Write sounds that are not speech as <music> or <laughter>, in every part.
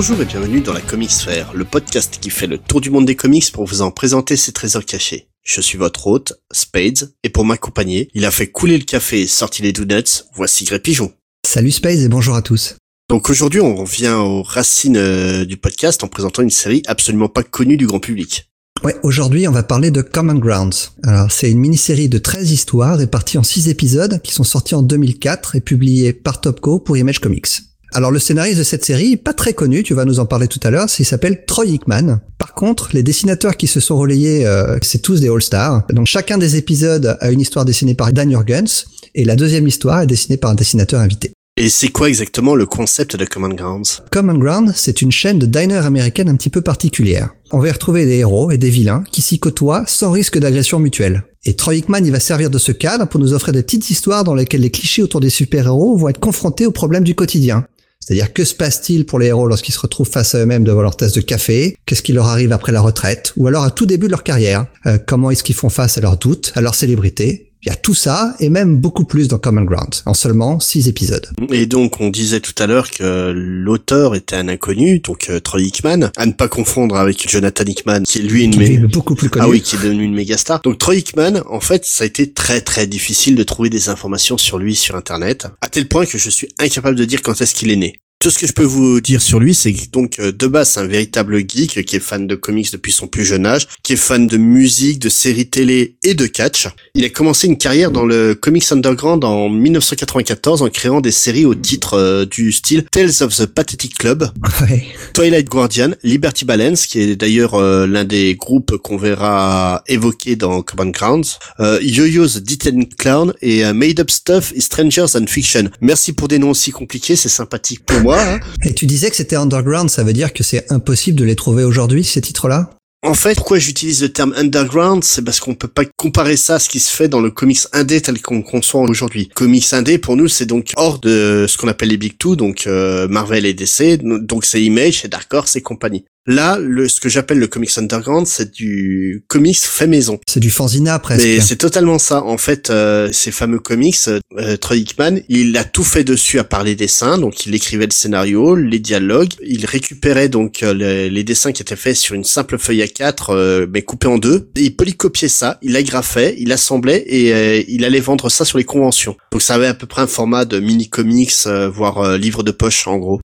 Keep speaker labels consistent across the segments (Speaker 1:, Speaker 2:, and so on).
Speaker 1: Bonjour et bienvenue dans la Comics Sphère, le podcast qui fait le tour du monde des comics pour vous en présenter ses trésors cachés. Je suis votre hôte, Spades, et pour m'accompagner, il a fait couler le café et sorti les donuts, voici Gré Pigeon.
Speaker 2: Salut Spades et bonjour à tous.
Speaker 1: Donc aujourd'hui, on revient aux racines euh, du podcast en présentant une série absolument pas connue du grand public.
Speaker 2: Ouais, aujourd'hui, on va parler de Common Grounds. Alors, c'est une mini-série de 13 histoires réparties en 6 épisodes qui sont sortis en 2004 et publiés par Topco pour Image Comics. Alors, le scénariste de cette série, pas très connu, tu vas nous en parler tout à l'heure, il s'appelle Troy Hickman. Par contre, les dessinateurs qui se sont relayés, euh, c'est tous des All-Stars. Donc, chacun des épisodes a une histoire dessinée par Dan Jurgens et la deuxième histoire est dessinée par un dessinateur invité.
Speaker 1: Et c'est quoi exactement le concept de Common Grounds?
Speaker 2: Common Ground, c'est une chaîne de diners américaine un petit peu particulière. On va y retrouver des héros et des vilains qui s'y côtoient sans risque d'agression mutuelle. Et Troy Hickman, il va servir de ce cadre pour nous offrir des petites histoires dans lesquelles les clichés autour des super-héros vont être confrontés aux problèmes du quotidien. C'est-à-dire que se passe-t-il pour les héros lorsqu'ils se retrouvent face à eux-mêmes devant leur tasse de café? Qu'est-ce qui leur arrive après la retraite? Ou alors à tout début de leur carrière euh, Comment est-ce qu'ils font face à leurs doutes, à leur célébrité il y a tout ça et même beaucoup plus dans Common Ground en seulement six épisodes.
Speaker 1: Et donc on disait tout à l'heure que l'auteur était un inconnu, donc euh, Troy Hickman, à ne pas confondre avec Jonathan Hickman qui est lui une
Speaker 2: qui est beaucoup plus connu.
Speaker 1: Ah oui, qui est devenu une méga star. Donc Troy Hickman, en fait, ça a été très très difficile de trouver des informations sur lui sur internet, à tel point que je suis incapable de dire quand est-ce qu'il est né. Tout ce que je peux vous dire sur lui, c'est que donc euh, de base un véritable geek qui est fan de comics depuis son plus jeune âge, qui est fan de musique, de séries télé et de catch. Il a commencé une carrière dans le comics underground en 1994 en créant des séries au titre euh, du style Tales of the Pathetic Club, <laughs>
Speaker 2: Ouais.
Speaker 1: Twilight Guardian, Liberty Balance, qui est d'ailleurs euh, l'un des groupes qu'on verra évoquer dans Common Grounds, euh, Yo-Yo's Detain Clown et euh, Made Up Stuff et Strangers and Fiction. Merci pour des noms aussi compliqués, c'est sympathique pour moi. Hein.
Speaker 2: Et tu disais que c'était underground, ça veut dire que c'est impossible de les trouver aujourd'hui, ces titres-là?
Speaker 1: En fait, pourquoi j'utilise le terme underground, c'est parce qu'on peut pas comparer ça à ce qui se fait dans le comics indé tel qu'on conçoit aujourd'hui. Comics indé, pour nous, c'est donc hors de ce qu'on appelle les big two, donc euh, Marvel et DC, donc c'est Image, c'est Dark Horse et compagnie. Là, le, ce que j'appelle le comics underground, c'est du comics fait maison.
Speaker 2: C'est du fanzina presque.
Speaker 1: Mais c'est totalement ça. En fait, euh, ces fameux comics, euh, Troy Hickman, il a tout fait dessus à part les dessins. Donc, il écrivait le scénario, les dialogues. Il récupérait donc euh, les, les dessins qui étaient faits sur une simple feuille A4, euh, mais coupée en deux. Et il polycopiait ça, il agrafait, il assemblait et euh, il allait vendre ça sur les conventions. Donc, ça avait à peu près un format de mini comics, euh, voire euh, livre de poche en gros.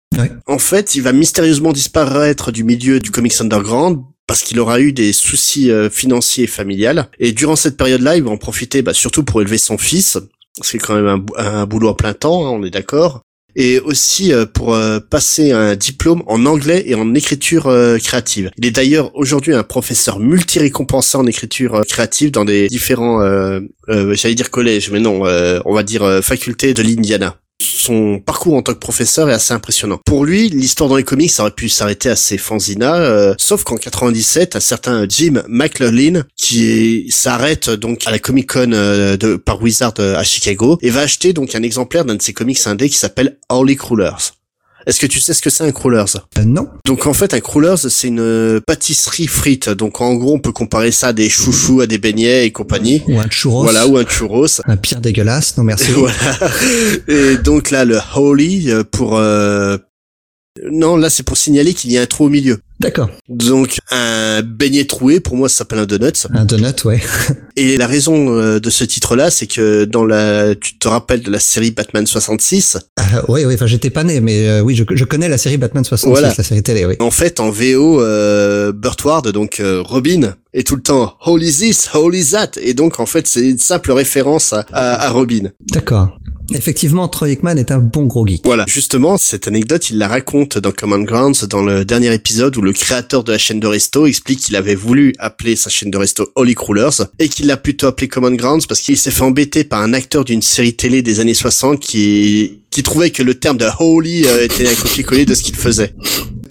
Speaker 1: En fait, il va mystérieusement disparaître du milieu du comics underground parce qu'il aura eu des soucis euh, financiers et familiales. Et durant cette période-là, il va en profiter bah, surtout pour élever son fils, c'est quand même un, bou- un boulot à plein temps, hein, on est d'accord. Et aussi euh, pour euh, passer un diplôme en anglais et en écriture euh, créative. Il est d'ailleurs aujourd'hui un professeur multi-récompensé en écriture euh, créative dans des différents, euh, j'allais dire collèges, mais non, on va dire facultés de l'Indiana son parcours en tant que professeur est assez impressionnant. Pour lui, l'histoire dans les comics aurait pu s'arrêter à ses fanzinas, euh, sauf qu'en 97, un certain Jim McLaughlin qui s'arrête donc à la Comic Con euh, par Wizard euh, à Chicago et va acheter donc un exemplaire d'un de ses comics indés qui s'appelle Holy Crawlers. Est-ce que tu sais ce que c'est un Crawlers
Speaker 2: Euh, non.
Speaker 1: donc en fait, un crawlers, c'est une euh, pâtisserie frite. Donc en gros, on peut comparer ça à des chouchous, à des beignets et compagnie.
Speaker 2: Ou un churros.
Speaker 1: Voilà, ou un churros.
Speaker 2: Un pire dégueulasse. Non merci.
Speaker 1: voilà. Et donc là, le holy euh, pour euh, non, là c'est pour signaler qu'il y a un trou au milieu.
Speaker 2: D'accord.
Speaker 1: Donc un beignet troué, pour moi ça s'appelle un donut.
Speaker 2: Un donut, ouais. <laughs>
Speaker 1: Et la raison euh, de ce titre-là, c'est que dans la, tu te rappelles de la série Batman 66,
Speaker 2: Euh, oui, oui. Enfin, j'étais pas né, mais euh, oui, je, je connais la série Batman 66,
Speaker 1: Voilà.
Speaker 2: la série télé, oui.
Speaker 1: En fait, en VO, euh, Burt Ward, donc euh, Robin, est tout le temps Holy this, Holy that, et donc en fait c'est une simple référence à, à, à Robin.
Speaker 2: D'accord. Effectivement, Troy Hickman est un bon gros geek.
Speaker 1: Voilà, justement, cette anecdote, il la raconte dans Common Grounds, dans le dernier épisode où le créateur de la chaîne de resto explique qu'il avait voulu appeler sa chaîne de resto Holy Crawlers et qu'il l'a plutôt appelé Common Grounds parce qu'il s'est fait embêter par un acteur d'une série télé des années 60 qui qui trouvait que le terme de Holy euh, était un copier-coller de ce qu'il faisait.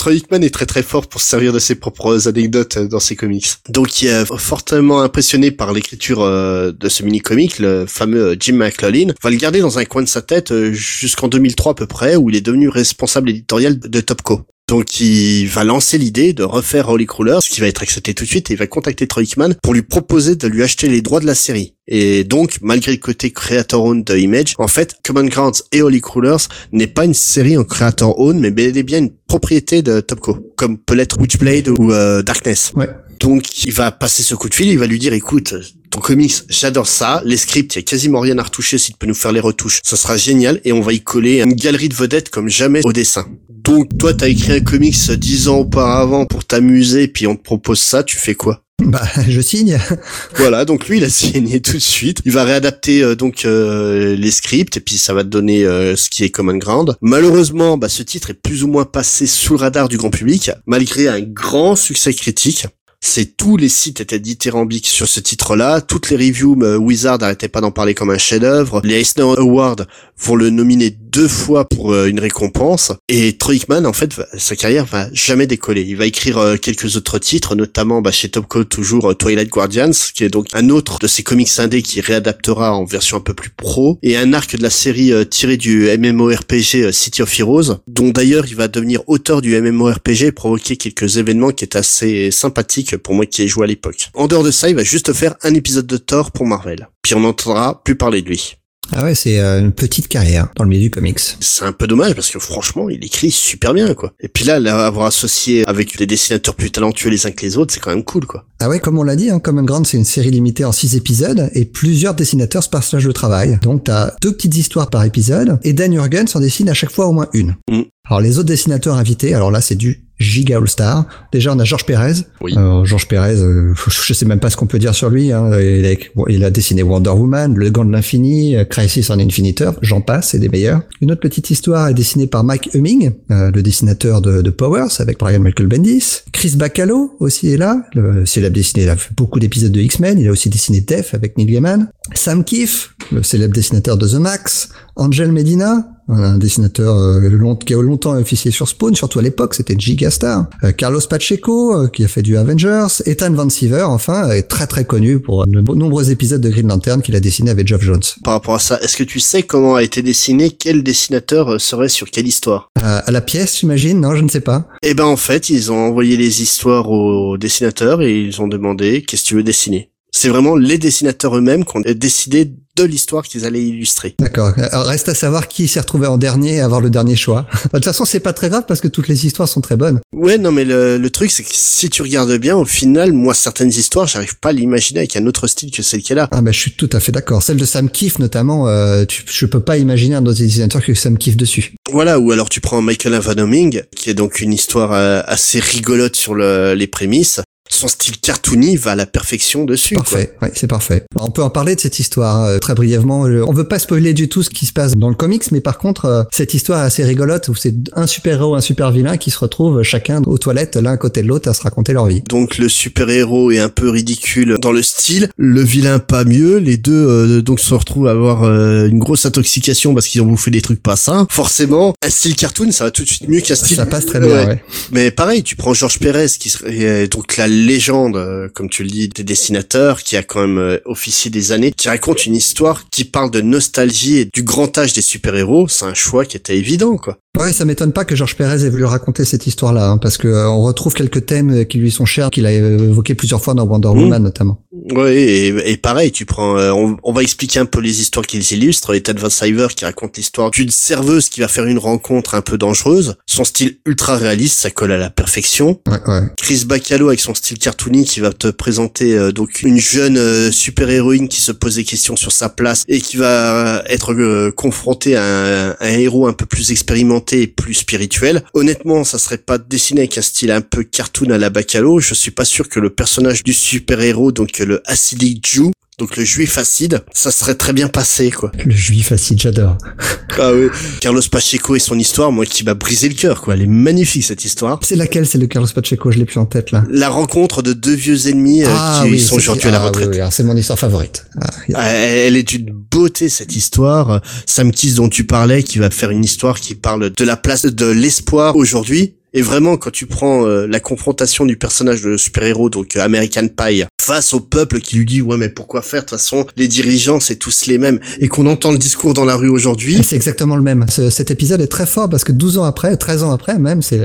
Speaker 1: Troy Hickman est très très fort pour se servir de ses propres anecdotes dans ses comics. Donc il est fortement impressionné par l'écriture euh, de ce mini-comic, le fameux euh, Jim McLaughlin, va le garder dans un coin de sa tête euh, jusqu'en 2003 à peu près, où il est devenu responsable éditorial de Topco. Donc il va lancer l'idée de refaire Holy Crawler, ce qui va être accepté tout de suite, et il va contacter Troy pour lui proposer de lui acheter les droits de la série. Et donc, malgré le côté creator-owned de Image, en fait, Common Grounds et Holy Crawlers n'est pas une série en creator-owned, mais bel et bien une propriété de Topco, comme peut l'être Witchblade ou euh, Darkness.
Speaker 2: Ouais.
Speaker 1: Donc, il va passer ce coup de fil, il va lui dire, écoute, ton comics, j'adore ça, les scripts, il y a quasiment rien à retoucher, si tu peux nous faire les retouches, ça sera génial, et on va y coller une galerie de vedettes comme jamais au dessin. Donc, toi, t'as écrit un comics dix ans auparavant pour t'amuser, puis on te propose ça, tu fais quoi?
Speaker 2: Bah, <laughs> je signe. <laughs>
Speaker 1: voilà, donc lui il a signé tout de suite. Il va réadapter euh, donc euh, les scripts et puis ça va te donner euh, ce qui est Common Ground. Malheureusement, bah, ce titre est plus ou moins passé sous le radar du grand public malgré un grand succès critique. C'est tous les sites étaient dithyrambiques sur ce titre-là. Toutes les reviews Wizard n'arrêtaient pas d'en parler comme un chef-d'œuvre. Les Eisner Awards vont le nominer deux fois pour euh, une récompense. Et Troy Aikman, en fait, sa carrière va jamais décoller. Il va écrire euh, quelques autres titres, notamment bah, chez Topco toujours euh, Twilight Guardians, qui est donc un autre de ses comics indés qui réadaptera en version un peu plus pro, et un arc de la série tiré du MMORPG City of Heroes, dont d'ailleurs il va devenir auteur du MMORPG et provoquer quelques événements qui est assez sympathiques pour moi qui ai joué à l'époque. En dehors de ça, il va juste faire un épisode de Thor pour Marvel. Puis on n'entendra plus parler de lui.
Speaker 2: Ah ouais, c'est euh, une petite carrière dans le milieu du comics.
Speaker 1: C'est un peu dommage parce que franchement, il écrit super bien quoi. Et puis là, l'avoir associé avec des dessinateurs plus talentueux les uns que les autres, c'est quand même cool quoi.
Speaker 2: Ah ouais, comme on l'a dit, hein, Common Ground, c'est une série limitée en six épisodes et plusieurs dessinateurs se partagent le travail. Donc t'as deux petites histoires par épisode et Dan Jurgens en dessine à chaque fois au moins une. Mm. Alors les autres dessinateurs invités, alors là c'est du giga All-Star. Déjà, on a Georges Pérez.
Speaker 1: Oui.
Speaker 2: Euh, Georges Pérez, euh, je sais même pas ce qu'on peut dire sur lui. Hein. Il, a, il, a, dessiné Wonder Woman, Le Gant de l'Infini, euh, Crisis on Infinite Earth, j'en passe, c'est des meilleurs. Une autre petite histoire est dessinée par Mike Humming, euh, le dessinateur de, de, Powers, avec Brian Michael Bendis. Chris Bacalo aussi est là, le célèbre dessiné, il a fait beaucoup d'épisodes de X-Men, il a aussi dessiné Def avec Neil Gaiman. Sam Keefe, le célèbre dessinateur de The Max. Angel Medina, un dessinateur euh, qui a longtemps officié sur Spawn, surtout à l'époque, c'était Gigastar. Euh, Carlos Pacheco, euh, qui a fait du Avengers. Ethan Van Siever, enfin, est très très connu pour de nombreux épisodes de Green Lantern qu'il a dessiné avec Geoff Jones.
Speaker 1: Par rapport à ça, est-ce que tu sais comment a été dessiné Quel dessinateur serait sur quelle histoire?
Speaker 2: À la pièce, j'imagine Non, je ne sais pas.
Speaker 1: Eh ben en fait, ils ont envoyé les histoires aux dessinateurs et ils ont demandé qu'est-ce que tu veux dessiner? C'est vraiment les dessinateurs eux-mêmes qui ont décidé de l'histoire qu'ils allaient illustrer.
Speaker 2: D'accord. Reste à savoir qui s'est retrouvé en dernier à avoir le dernier choix. <laughs> de toute façon, c'est pas très grave parce que toutes les histoires sont très bonnes.
Speaker 1: Ouais, non, mais le, le truc, c'est que si tu regardes bien, au final, moi, certaines histoires, j'arrive pas à l'imaginer avec un autre style que celle qu'elle a.
Speaker 2: Ah, ben, je suis tout à fait d'accord. Celle de Sam Keefe, notamment, euh, tu, je peux pas imaginer un autre dessinateur que Sam Keefe dessus.
Speaker 1: Voilà, ou alors tu prends Michael Avanoming, qui est donc une histoire euh, assez rigolote sur le, les prémices, son style cartoony va à la perfection dessus.
Speaker 2: Parfait, ouais, c'est parfait. On peut en parler de cette histoire euh, très brièvement. On veut pas spoiler du tout ce qui se passe dans le comics, mais par contre, euh, cette histoire est assez rigolote où c'est un super-héros, un super-vilain qui se retrouvent chacun aux toilettes l'un côté de l'autre à se raconter leur vie.
Speaker 1: Donc le super-héros est un peu ridicule dans le style, le vilain pas mieux, les deux euh, donc se retrouvent à avoir une grosse intoxication parce qu'ils ont bouffé des trucs pas sains. Forcément, un style cartoon, ça va tout de suite mieux qu'un style...
Speaker 2: Ça passe très bien, ouais.
Speaker 1: Mais pareil, tu prends Georges Pérez qui serait donc la légende, euh, comme tu le dis, des dessinateurs, qui a quand même euh, officié des années, qui raconte une histoire qui parle de nostalgie et du grand âge des super-héros. C'est un choix qui était évident, quoi.
Speaker 2: Ouais, ça m'étonne pas que Georges Pérez ait voulu raconter cette histoire-là, hein, parce que euh, on retrouve quelques thèmes qui lui sont chers, qu'il a évoqués plusieurs fois dans Wonder mmh. Woman notamment.
Speaker 1: Ouais, et, pareil, tu prends, on, va expliquer un peu les histoires qu'ils illustrent. Et Ted Van Cyver qui raconte l'histoire d'une serveuse qui va faire une rencontre un peu dangereuse. Son style ultra réaliste, ça colle à la perfection.
Speaker 2: Ouais, ouais.
Speaker 1: Chris Bacalo avec son style cartoony qui va te présenter euh, donc une jeune euh, super héroïne qui se pose des questions sur sa place et qui va être euh, confrontée à un, héros un peu plus expérimenté plus spirituel. Honnêtement, ça serait pas dessiné avec un style un peu cartoon à la Bacalo. Je suis pas sûr que le personnage du super héros, donc le Acidic Jew, donc le juif acide, ça serait très bien passé, quoi.
Speaker 2: Le juif acide, j'adore. <laughs>
Speaker 1: ah oui. Carlos Pacheco et son histoire, moi, qui m'a brisé le cœur, quoi. Elle est magnifique, cette histoire.
Speaker 2: C'est laquelle, c'est le Carlos Pacheco, je l'ai plus en tête, là.
Speaker 1: La rencontre de deux vieux ennemis euh, ah qui sont aujourd'hui à la ah retraite.
Speaker 2: Oui, c'est mon histoire favorite.
Speaker 1: Ah, elle est d'une beauté, cette histoire. Sam Kiss dont tu parlais, qui va faire une histoire qui parle de la place de l'espoir aujourd'hui et vraiment, quand tu prends euh, la confrontation du personnage de super-héros, donc euh, American Pie, face au peuple qui lui dit ouais mais pourquoi faire? De toute façon les dirigeants c'est tous les mêmes et qu'on entend le discours dans la rue aujourd'hui.
Speaker 2: C'est exactement le même. cet épisode est très fort parce que 12 ans après, 13 ans après même, c'est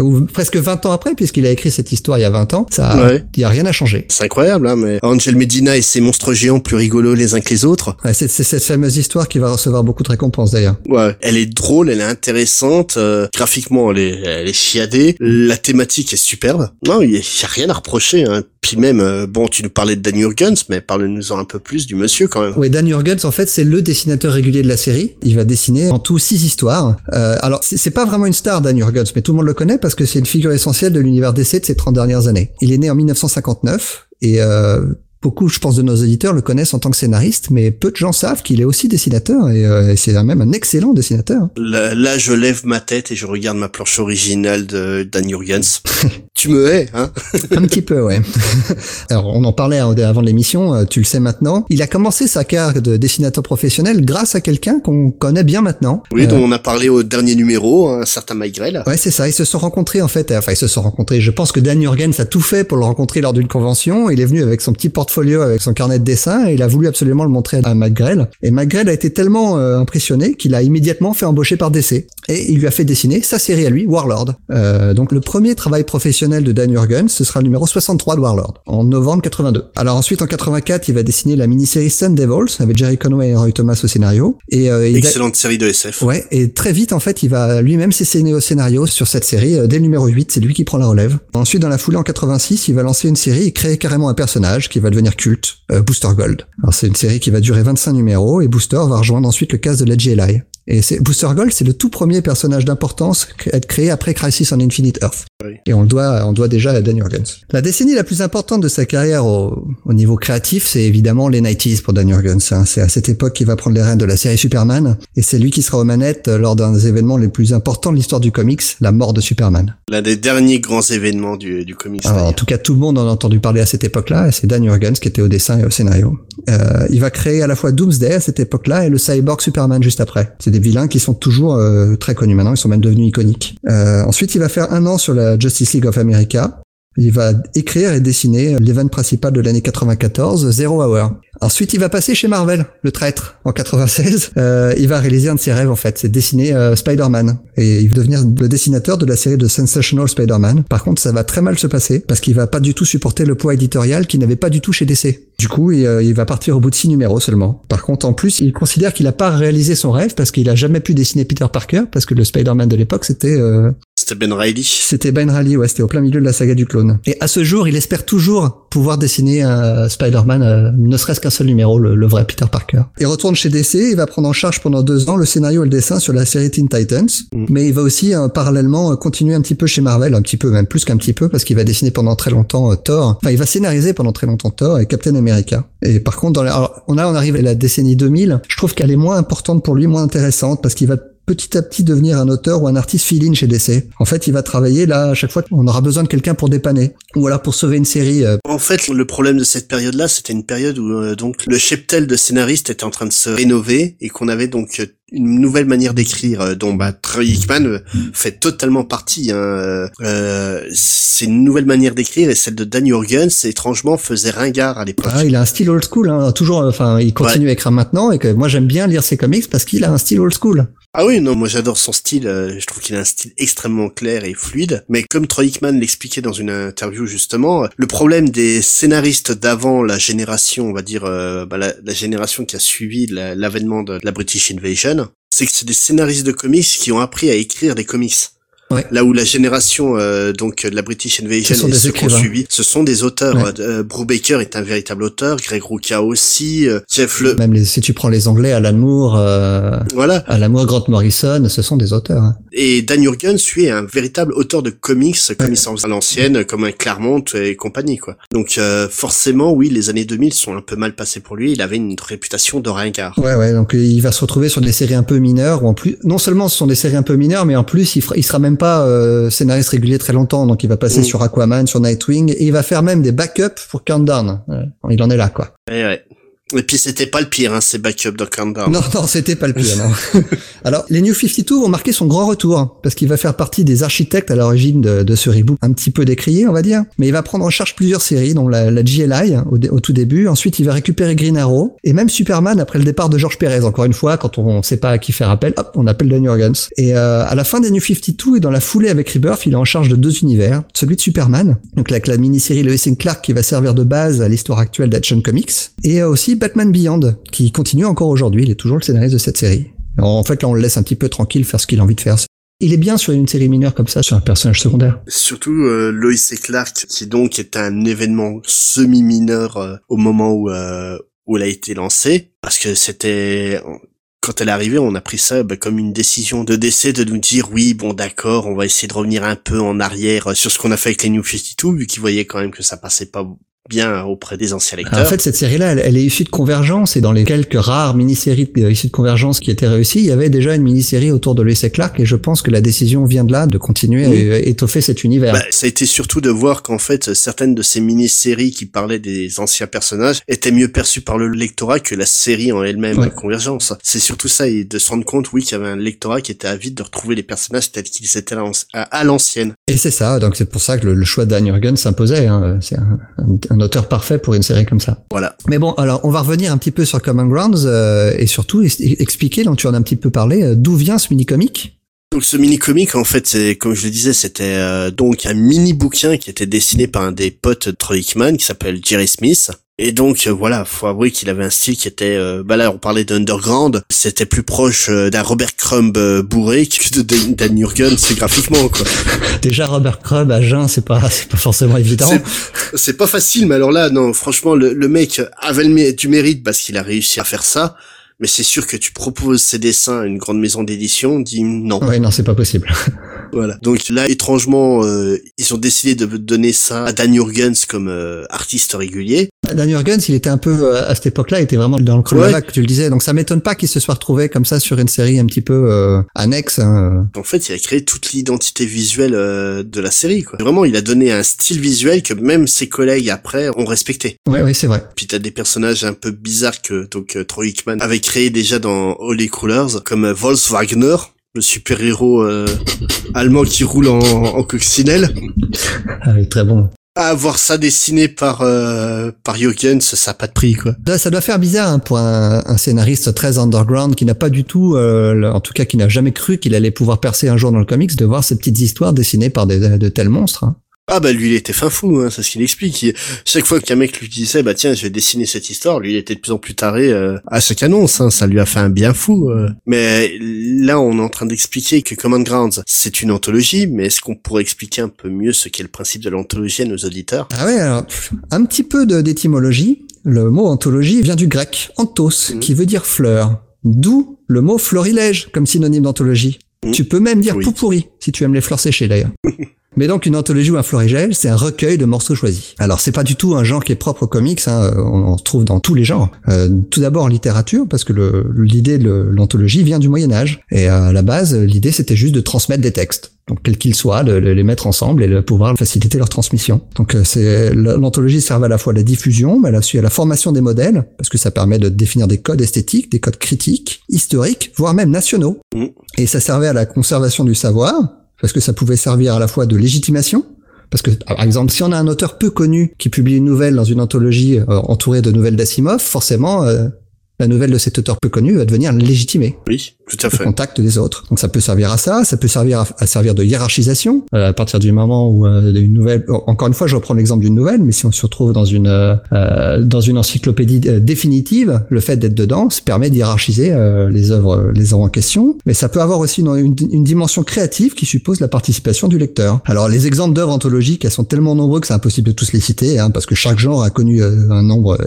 Speaker 2: ou presque 20 ans après, puisqu'il a écrit cette histoire il y a 20 ans, ça,
Speaker 1: Ouais.
Speaker 2: il y a rien à changer.
Speaker 1: C'est incroyable, hein, mais Angel Medina et ses monstres géants plus rigolos les uns que les autres.
Speaker 2: Ouais, c'est c'est cette fameuse histoire qui va recevoir beaucoup de récompenses d'ailleurs.
Speaker 1: Ouais, elle est drôle, elle est intéressante, euh, graphiquement elle est, elle est chiadée, la thématique est superbe. Non, il y, y a rien à reprocher. Hein. Puis même, euh, bon, tu nous parlais de Dan Jurgens, mais parle-nous-en un peu plus du monsieur quand même.
Speaker 2: Oui, Dan Jurgens, en fait, c'est le dessinateur régulier de la série. Il va dessiner en tout six histoires. Euh, alors, c'est c'est pas vraiment une star, Dan Jurgens, mais tout le monde le connaît parce que c'est une figure essentielle de l'univers DC de ces 30 dernières années. Il est né en 1959 et euh, beaucoup, je pense, de nos auditeurs le connaissent en tant que scénariste, mais peu de gens savent qu'il est aussi dessinateur et, euh, et c'est même un excellent dessinateur.
Speaker 1: Là, là, je lève ma tête et je regarde ma planche originale de Dan Jurgens. <laughs> tu me hais, hein? <laughs>
Speaker 2: Un petit peu, ouais. <laughs> Alors, on en parlait hein, avant l'émission, euh, tu le sais maintenant. Il a commencé sa carrière de dessinateur professionnel grâce à quelqu'un qu'on connaît bien maintenant.
Speaker 1: Oui,
Speaker 2: Euh,
Speaker 1: dont on a parlé au dernier numéro, un certain Mike Grell.
Speaker 2: Ouais, c'est ça. Ils se sont rencontrés en fait. Enfin, ils se sont rencontrés. Je pense que Dan Jurgens a tout fait pour le rencontrer lors d'une convention. Il est venu avec son petit portfolio, avec son carnet de dessin, et il a voulu absolument le montrer à McGrell. Et McGrell a été tellement euh, impressionné qu'il a immédiatement fait embaucher par DC. Et il lui a fait dessiner sa série à lui, Warlord. Euh, donc le premier travail professionnel de Dan Jurgens, ce sera le numéro 63 de Warlord, en novembre 82. Alors ensuite, en 84, il va dessiner la mini-série Sun Devils, avec Jerry Conway et Roy Thomas au scénario. Et euh,
Speaker 1: Excellente série de SF.
Speaker 2: Ouais, et très vite, en fait, il va lui-même s'essayer au scénario sur cette série. euh, Dès le numéro 8, c'est lui qui prend la relève. Ensuite, dans la foulée, en 86, il va lancer une série et créer carrément un personnage qui va devenir culte, euh, Booster Gold. Alors, c'est une série qui va durer 25 numéros et Booster va rejoindre ensuite le cast de la GLI. Et Booster Gold, c'est le tout premier personnage d'importance à être créé après Crisis on Infinite Earth.
Speaker 1: Oui.
Speaker 2: Et on le doit, on le doit déjà à Dan Jurgens. La décennie la plus importante de sa carrière au, au niveau créatif, c'est évidemment les 90s pour Dan Jurgens. hein. C'est à cette époque qu'il va prendre les rênes de la série Superman, et c'est lui qui sera aux manettes lors d'un des événements les plus importants de l'histoire du comics, la mort de Superman.
Speaker 1: L'un des derniers grands événements du, du comics.
Speaker 2: Alors, en tout cas, tout le monde en a entendu parler à cette époque-là, et c'est Dan Jurgens qui était au dessin et au scénario. Euh, il va créer à la fois Doomsday à cette époque-là et le Cyborg Superman juste après. C'est vilains qui sont toujours euh, très connus maintenant, ils sont même devenus iconiques. Euh, ensuite, il va faire un an sur la Justice League of America. Il va écrire et dessiner l'event principal de l'année 94, Zero Hour. Ensuite, il va passer chez Marvel, le traître, en 96. Euh, il va réaliser un de ses rêves, en fait, c'est dessiner euh, Spider-Man. Et il va devenir le dessinateur de la série de Sensational Spider-Man. Par contre, ça va très mal se passer, parce qu'il va pas du tout supporter le poids éditorial qu'il n'avait pas du tout chez DC. Du coup, il, euh, il va partir au bout de six numéros seulement. Par contre, en plus, il considère qu'il a pas réalisé son rêve, parce qu'il a jamais pu dessiner Peter Parker, parce que le Spider-Man de l'époque, c'était euh,
Speaker 1: C'était Ben Riley.
Speaker 2: c'était Ben Reilly, ouais, c'était au plein milieu de la saga du clone. Et à ce jour, il espère toujours pouvoir dessiner un Spider-Man, euh, ne serait-ce qu'un seul numéro, le, le vrai Peter Parker. Il retourne chez DC, il va prendre en charge pendant deux ans le scénario et le dessin sur la série Teen Titans,
Speaker 1: Mm.
Speaker 2: mais il va aussi euh, parallèlement euh, continuer un petit peu chez Marvel, un petit peu, même plus qu'un petit peu, parce qu'il va dessiner pendant très longtemps euh, Thor. Enfin, il va scénariser pendant très longtemps Thor et Captain America. Et par contre, dans la, alors, on a, on arrive à la décennie 2000, je trouve qu'elle est moins importante pour lui, moins intéressante, parce qu'il va petit à petit devenir un auteur ou un artiste fill-in chez DC. En fait, il va travailler là à chaque fois qu'on aura besoin de quelqu'un pour dépanner ou alors pour sauver une série. euh,
Speaker 1: En fait, le problème de cette période-là, c'était une période où euh, donc le cheptel de scénaristes était en train de se rénover et qu'on avait donc euh, une nouvelle manière d'écrire euh, dont bah, Troy Hickman fait totalement partie. Hein. Euh, c'est une nouvelle manière d'écrire et celle de Dan Jurgens étrangement faisait ringard à l'époque.
Speaker 2: ah, il a un style old school, hein, toujours. Enfin, il continue à écrire maintenant et que moi j'aime bien lire ses comics parce qu'il a un style old school.
Speaker 1: Ah oui, non, moi j'adore son style. euh, je trouve qu'il a un style extrêmement clair et fluide. Mais comme Troy Hickman l'expliquait dans une interview justement, le problème des scénaristes d'avant la génération, on va dire euh, bah, la, génération qui a suivi la- l'avènement de la British Invasion, c'est que c'est des scénaristes de comics qui ont appris à écrire des comics.
Speaker 2: Ouais.
Speaker 1: Là où la génération euh, donc de la British Invasion
Speaker 2: Ce sont
Speaker 1: et
Speaker 2: des
Speaker 1: ceux qui ont
Speaker 2: écrivains.
Speaker 1: suivi, ce sont des auteurs.
Speaker 2: Ouais.
Speaker 1: Euh, Brubaker est un véritable auteur, Greg Rucka aussi, euh, Jeff Le,
Speaker 2: Même les- si tu prends les Anglais, Alan Moore, euh,
Speaker 1: voilà.
Speaker 2: Alan Moore, Grant Morrison, ce sont des auteurs. hein.
Speaker 1: Et Dan Jurgens, lui, est un véritable auteur de comics, comme il s'en faisait à l'ancienne, comme un Claremont et compagnie, quoi. Donc, euh, forcément, oui, les années 2000 sont un peu mal passées pour lui. Il avait une réputation de ringard.
Speaker 2: Ouais, ouais. Donc euh, il va se retrouver sur des séries un peu mineures ou en plus, non seulement ce sont des séries un peu mineures, mais en plus il, fera, il sera même pas euh, scénariste régulier très longtemps. Donc il va passer
Speaker 1: Mm.
Speaker 2: sur Aquaman, sur Nightwing, et il va faire même des backups pour Countdown. Ouais. Il en est là, quoi.
Speaker 1: Ouais. Et puis c'était pas le pire, hein, ces backups de Countdown.
Speaker 2: Non, non, c'était pas le pire, non. <laughs> Alors, les New 52 vont marquer son grand retour, parce qu'il va faire partie des architectes à l'origine de, ce reboot un petit peu décrié, on va dire. Mais il va prendre en charge plusieurs séries, dont la, la GLI au, au, tout début. Ensuite, il va récupérer Green Arrow, et même Superman après le départ de George Perez. Encore une fois, quand on sait pas à qui faire appel, hop, on appelle Danny Organs. Et euh, à la fin des New 52 et dans la foulée avec Rebirth, il est en charge de deux univers, celui de Superman, donc avec la mini-série Lois Clark qui va servir de base à l'histoire actuelle d'Action Comics, et aussi Batman Beyond, qui continue encore aujourd'hui, il est toujours le scénariste de cette série. En fait, là, on le laisse un petit peu tranquille faire ce qu'il a envie de faire. Il est bien sur une série mineure comme ça, sur un personnage secondaire.
Speaker 1: Surtout euh, Lois et Clark, qui donc est un événement semi-mineur euh, au moment où, euh, où elle a été lancée, parce que c'était quand elle est arrivée, on a pris ça bah, comme une décision de décès de nous dire oui, bon d'accord, on va essayer de revenir un peu en arrière sur ce qu'on a fait avec les New 52, vu qu'ils voyaient quand même que ça passait pas bien auprès des anciens lecteurs.
Speaker 2: En fait, cette série-là, elle, elle, est issue de Convergence et dans les quelques rares mini-séries issues de Convergence qui étaient réussies, il y avait déjà une mini-série autour de et Clark et je pense que la décision vient de là, de continuer oui. à étoffer cet univers.
Speaker 1: Bah, ça a été surtout de voir qu'en fait, certaines de ces mini-séries qui parlaient des anciens personnages étaient mieux perçues par le lectorat que la série en elle-même, ouais. Convergence. C'est surtout ça et de se rendre compte, oui, qu'il y avait un lectorat qui était avide de retrouver les personnages tels qu'ils étaient à l'ancienne.
Speaker 2: Et c'est ça, donc c'est pour ça que le, le choix de Dan Jurgen s'imposait. Hein. C'est un, un, un auteur parfait pour une série comme ça.
Speaker 1: Voilà.
Speaker 2: Mais bon, alors on va revenir un petit peu sur Common Grounds euh, et surtout expliquer, donc tu en as un petit peu parlé, euh, d'où vient ce mini-comic?
Speaker 1: Donc ce mini-comic, en fait, c'est comme je le disais, c'était euh, donc un mini-bouquin qui était dessiné par un des potes de Troy Hickman qui s'appelle Jerry Smith. Et donc euh, voilà, faut avouer qu'il avait un style qui était, euh, bah là on parlait d'underground, c'était plus proche euh, d'un Robert Crumb bourré que de Dan Jurgen, c'est graphiquement quoi. <laughs>
Speaker 2: Déjà Robert Crumb à jeun, c'est pas, c'est pas forcément évident.
Speaker 1: C'est pas facile, mais alors là non, franchement le, le mec avait le, du mérite parce qu'il a réussi à faire ça mais c'est sûr que tu proposes ces dessins à une grande maison d'édition, dit non.
Speaker 2: Ouais, non, c'est pas possible. <laughs>
Speaker 1: voilà. Donc là, étrangement, euh, ils ont décidé de donner ça à Dan Jurgens comme euh, artiste régulier.
Speaker 2: Dan Jurgens, il était un peu euh, à cette époque-là, il était vraiment dans le creux ouais. tu le disais. Donc ça m'étonne pas qu'il se soit retrouvé comme ça sur une série un petit peu euh, annexe. Hein.
Speaker 1: En fait, il a créé toute l'identité visuelle euh, de la série. Quoi. Vraiment, il a donné un style visuel que même ses collègues après ont respecté.
Speaker 2: Ouais, oui, c'est vrai.
Speaker 1: Puis t'as des personnages un peu bizarres que donc Troy Hickman avait créé déjà dans Holy Crawlers, comme Volkswagen, le super-héros euh, allemand qui roule en, en coccinelle.
Speaker 2: Ah oui, très bon.
Speaker 1: À voir ça dessiné par euh, par Jürgens, ça n'a pas de prix quoi.
Speaker 2: Ça doit faire bizarre hein, pour un, un, scénariste très underground qui n'a pas du tout, euh, en tout cas qui n'a jamais cru qu'il allait pouvoir percer un jour dans le comics, de voir ces petites histoires dessinées par des, de tels monstres. Hein.
Speaker 1: Ah bah lui il était fin fou, hein, c'est ce qu'il explique. Il, chaque fois qu'un mec lui disait bah tiens je vais dessiner cette histoire, lui il était de plus en plus taré euh, à chaque annonce. Hein, ça lui a fait un bien fou. Euh. Mais là on est en train d'expliquer que Common Grounds c'est une anthologie, mais est-ce qu'on pourrait expliquer un peu mieux ce qu'est le principe de l'anthologie à nos auditeurs?
Speaker 2: Ah ouais alors un petit peu d'étymologie. Le mot anthologie vient du grec anthos mmh. qui veut dire fleur, d'où le mot florilège comme synonyme d'anthologie. Mmh. Tu peux même dire oui. pourri si tu aimes les fleurs séchées d'ailleurs. <laughs> Mais donc une anthologie ou un florigel, c'est un recueil de morceaux choisis. Alors c'est pas du tout un genre qui est propre aux comics, hein, on en trouve dans tous les genres. Euh, tout d'abord en littérature, parce que l'idée de l'anthologie vient du Moyen Âge. Et à la base, l'idée c'était juste de transmettre des textes. Donc quels qu'ils soient, de, de, les mettre ensemble et de pouvoir faciliter leur transmission. Donc euh, c'est l'anthologie sert à la fois à la diffusion, mais elle aussi à la formation des modèles, parce que ça permet de définir des codes esthétiques, des codes critiques, historiques, voire même nationaux. Mmh. Et ça servait à la conservation du savoir, parce que ça pouvait servir à la fois de légitimation, parce que, par exemple, si on a un auteur peu connu qui publie une nouvelle dans une anthologie euh, entourée de nouvelles d'Asimov, forcément, euh, la nouvelle de cet auteur peu connu va devenir légitimée.
Speaker 1: Oui, tout à fait.
Speaker 2: Le contact des autres. Donc ça peut servir à ça, ça peut servir à, à servir de hiérarchisation euh, à partir du moment où euh, une nouvelle. Encore une fois, je reprends l'exemple d'une nouvelle, mais si on se retrouve dans une euh, dans une encyclopédie euh, définitive, le fait d'être dedans ça permet d'hiérarchiser euh, les œuvres les œuvres en question. Mais ça peut avoir aussi une, une, une, dimension créative qui suppose la participation du lecteur. Alors les exemples d'œuvres anthologiques, elles sont tellement nombreux que c'est impossible de tous les citer, hein, parce que chaque genre a connu un nombre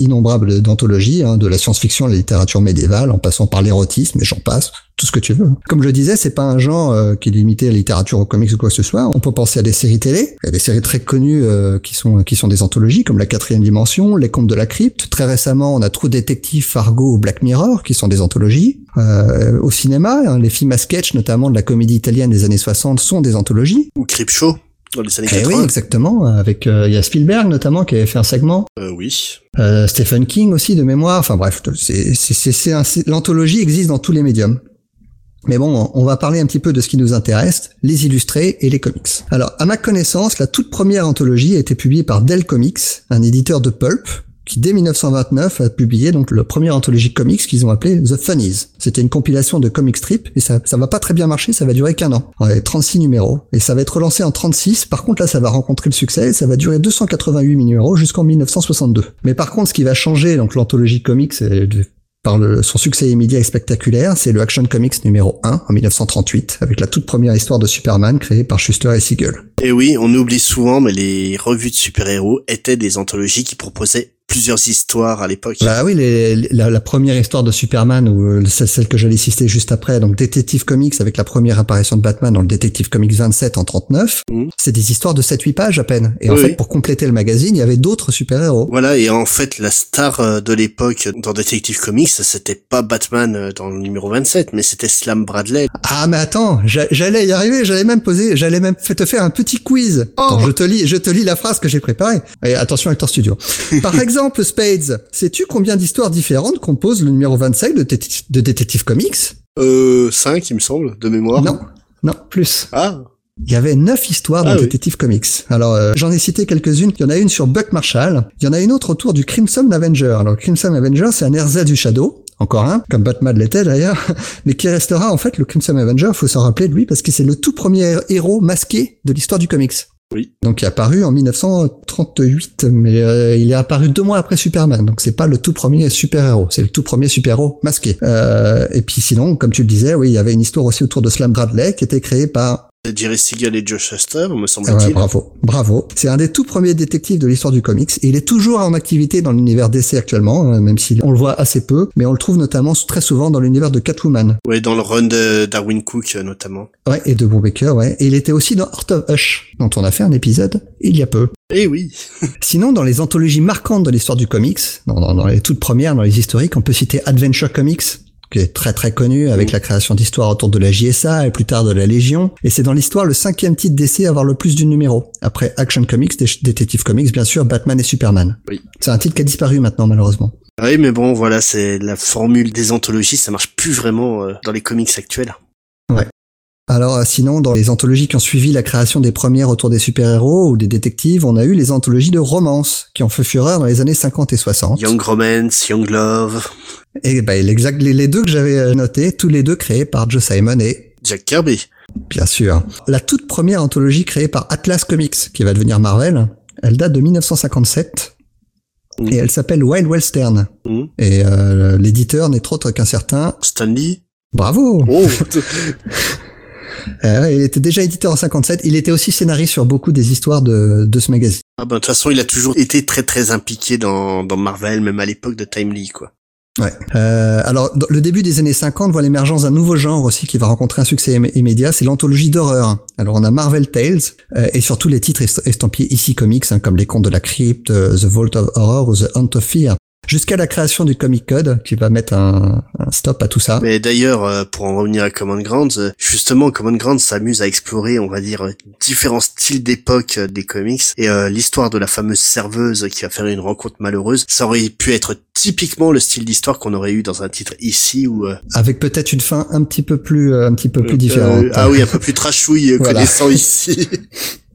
Speaker 2: innombrables d'anthologies, hein, de la science-fiction à la littérature médiévale, en passant par l'érotisme et j'en passe, tout ce que tu veux. Comme je disais, c'est pas un genre euh, qui est limité à la littérature, aux comics ou quoi que ce soit. On peut penser à des séries télé, a des séries très connues euh, qui sont qui sont des anthologies, comme La Quatrième Dimension, Les Contes de la Crypte. Très récemment, on a True Detective, Fargo ou Black Mirror, qui sont des anthologies. Euh, au cinéma, hein, les films à sketch, notamment de la comédie italienne des années 60, sont des anthologies.
Speaker 1: Ou Creepshow Dans les années
Speaker 2: Eh
Speaker 1: 80.
Speaker 2: oui, exactement. Avec euh, il y a Spielberg notamment qui avait fait un segment.
Speaker 1: Euh, oui.
Speaker 2: Euh, Stephen King aussi de mémoire. Enfin bref, c'est- l'anthologie existe dans tous les médiums. Mais bon, on va parler un petit peu de ce qui nous intéresse, les illustrés et les comics. Alors, à ma connaissance, la toute première anthologie a été publiée par Dell Comics, un éditeur de pulp, qui dès 1929 a publié donc le premier anthologie comics qu'ils ont appelé The Funnies. C'était une compilation de comic strips et ça ça va pas très bien marcher, ça va durer qu'un an. Ouais, 36 numéros et ça va être relancé en 36. Par contre là, ça va rencontrer le succès et ça va durer 288 numéros jusqu'en 1962. Mais par contre, ce qui va changer donc l'anthologie comics par le- son succès immédiat et spectaculaire, c'est le Action Comics numéro 1 en 1938 avec la toute première histoire de Superman créée par Schuster et Siegel.
Speaker 1: Et oui, on oublie souvent, mais les revues de super-héros étaient des anthologies qui proposaient plusieurs histoires à l'époque.
Speaker 2: Bah oui, les- la, la première histoire de Superman, ou euh, celle, que j'allais citer juste après, donc Detective Comics avec la première apparition de Batman dans le Detective Comics 27 en 39,
Speaker 1: Mhm.
Speaker 2: c'est des histoires de 7-8 pages à peine. Et en fait,
Speaker 1: oui.
Speaker 2: pour compléter le magazine, il y avait d'autres super-héros.
Speaker 1: Voilà, et en fait, la star euh, de l'époque dans Detective Comics, c'était pas Batman euh, dans le numéro 27, mais c'était Slam Bradley.
Speaker 2: Ah mais attends, j'a- j'allais y arriver, j'allais même poser, j'allais même te faire un petit quiz.
Speaker 1: Oh.
Speaker 2: Attends, je te lis, je te lis la phrase que j'ai préparée. Et attention Actor Studio. Par exemple, <laughs> Spades, sais-tu combien d'histoires différentes composent le numéro 25 de, de Detective Comics?
Speaker 1: Euh, 5, il me semble, de mémoire.
Speaker 2: Non, non, plus.
Speaker 1: Ah,
Speaker 2: Il y avait neuf histoires dans
Speaker 1: Ah oui.
Speaker 2: Detective Comics. Alors, euh, j'en ai cité quelques-unes. Il y en a une sur Buck Marshall. Il y en a une autre autour du Crimson Avenger. Alors, le Crimson Avenger, c'est un RZ du Shadow. Encore un, comme Batman l'était d'ailleurs, <laughs> mais qui restera en fait le Crimson Avenger, faut s'en rappeler de lui, parce que c'est le tout premier héros masqué de l'histoire du comics.
Speaker 1: Oui.
Speaker 2: Donc il est apparu en 1938, mais euh, il est apparu deux mois après Superman, donc c'est pas le tout premier super-héros, c'est le tout premier super-héros masqué. Euh, et puis sinon, comme tu le disais, oui, il y avait une histoire aussi autour de Slam Bradley, qui était créée par
Speaker 1: Jerry Siegel et Joe Shuster, me
Speaker 2: ah ouais,
Speaker 1: semble-t-il.
Speaker 2: bravo, bravo. C'est un des tout premiers détectives de l'histoire du comics et il est toujours en activité dans l'univers DC actuellement, euh, même si on le voit assez peu, mais on le trouve notamment très souvent dans l'univers de Catwoman.
Speaker 1: ouais, dans le run de Darwin Cook, euh, notamment.
Speaker 2: Ouais, et de Brubaker, ouais. Et il était aussi dans Art of Hush, dont on a fait un épisode il y a peu.
Speaker 1: Eh oui. <laughs>
Speaker 2: Sinon, dans les anthologies marquantes de l'histoire du comics, dans, dans- dans les toutes premières, dans les historiques, on peut citer Adventure Comics, qui est très très connu avec
Speaker 1: Mm.
Speaker 2: la création d'histoires autour de la JSA et plus tard de la Légion. Et c'est dans l'histoire le cinquième titre d'essai à avoir le plus de numéros. Après Action Comics, Detective Comics, bien sûr, Batman et Superman.
Speaker 1: Oui.
Speaker 2: C'est un titre qui a disparu maintenant, malheureusement.
Speaker 1: Oui, mais bon, voilà, c'est la formule des anthologies, ça marche plus vraiment euh, dans les comics actuels.
Speaker 2: Alors euh, sinon, dans les anthologies qui ont suivi la création des premières autour des super-héros ou des détectives, on a eu les anthologies de romance qui ont fait fureur dans les années 50 et 60.
Speaker 1: Young Romance, Young Love,
Speaker 2: Et ben, les deux que j'avais euh, notés, tous les deux créés par Joe Simon et,
Speaker 1: Jack Kirby.
Speaker 2: bien sûr, la toute première anthologie créée par Atlas Comics, qui va devenir Marvel, elle date de 1957
Speaker 1: Mm.
Speaker 2: et elle s'appelle Wild Western.
Speaker 1: Mm.
Speaker 2: Et euh, l'éditeur n'est autre qu'un certain...
Speaker 1: Stanley.
Speaker 2: Bravo
Speaker 1: Oh, <laughs>
Speaker 2: Euh, Il était déjà éditeur en 57, il était aussi scénariste sur beaucoup des histoires de, de ce magazine.
Speaker 1: ah ben de toute façon, il a toujours été très très impliqué dans, dans Marvel, même à l'époque de Timely, quoi.
Speaker 2: Ouais. Euh, alors, dans le début des années 50 voit l'émergence d'un nouveau genre aussi qui va rencontrer un succès immé- immédiat, c'est l'anthologie d'horreur. Alors, on a Marvel Tales euh, et surtout les titres est- estampillés ici comics, hein, comme les contes de la crypte, euh, The Vault of Horror ou The Hunt of Fear, jusqu'à la création du Comic Code qui va mettre un, un stop à tout ça.
Speaker 1: Mais d'ailleurs, euh, pour en revenir à Common Grounds, euh, justement, Common Grounds s'amuse à explorer, on va dire, euh, différents styles d'époque des comics. Et euh, l'histoire de la fameuse serveuse qui va faire une rencontre malheureuse, ça aurait pu être typiquement le style d'histoire qu'on aurait eu dans un titre ici ou euh,
Speaker 2: Avec peut-être une fin un petit peu plus, un petit peu plus différente.
Speaker 1: euh, ah oui, un peu plus trashouille <laughs>
Speaker 2: Voilà.
Speaker 1: connaissant ici. <laughs>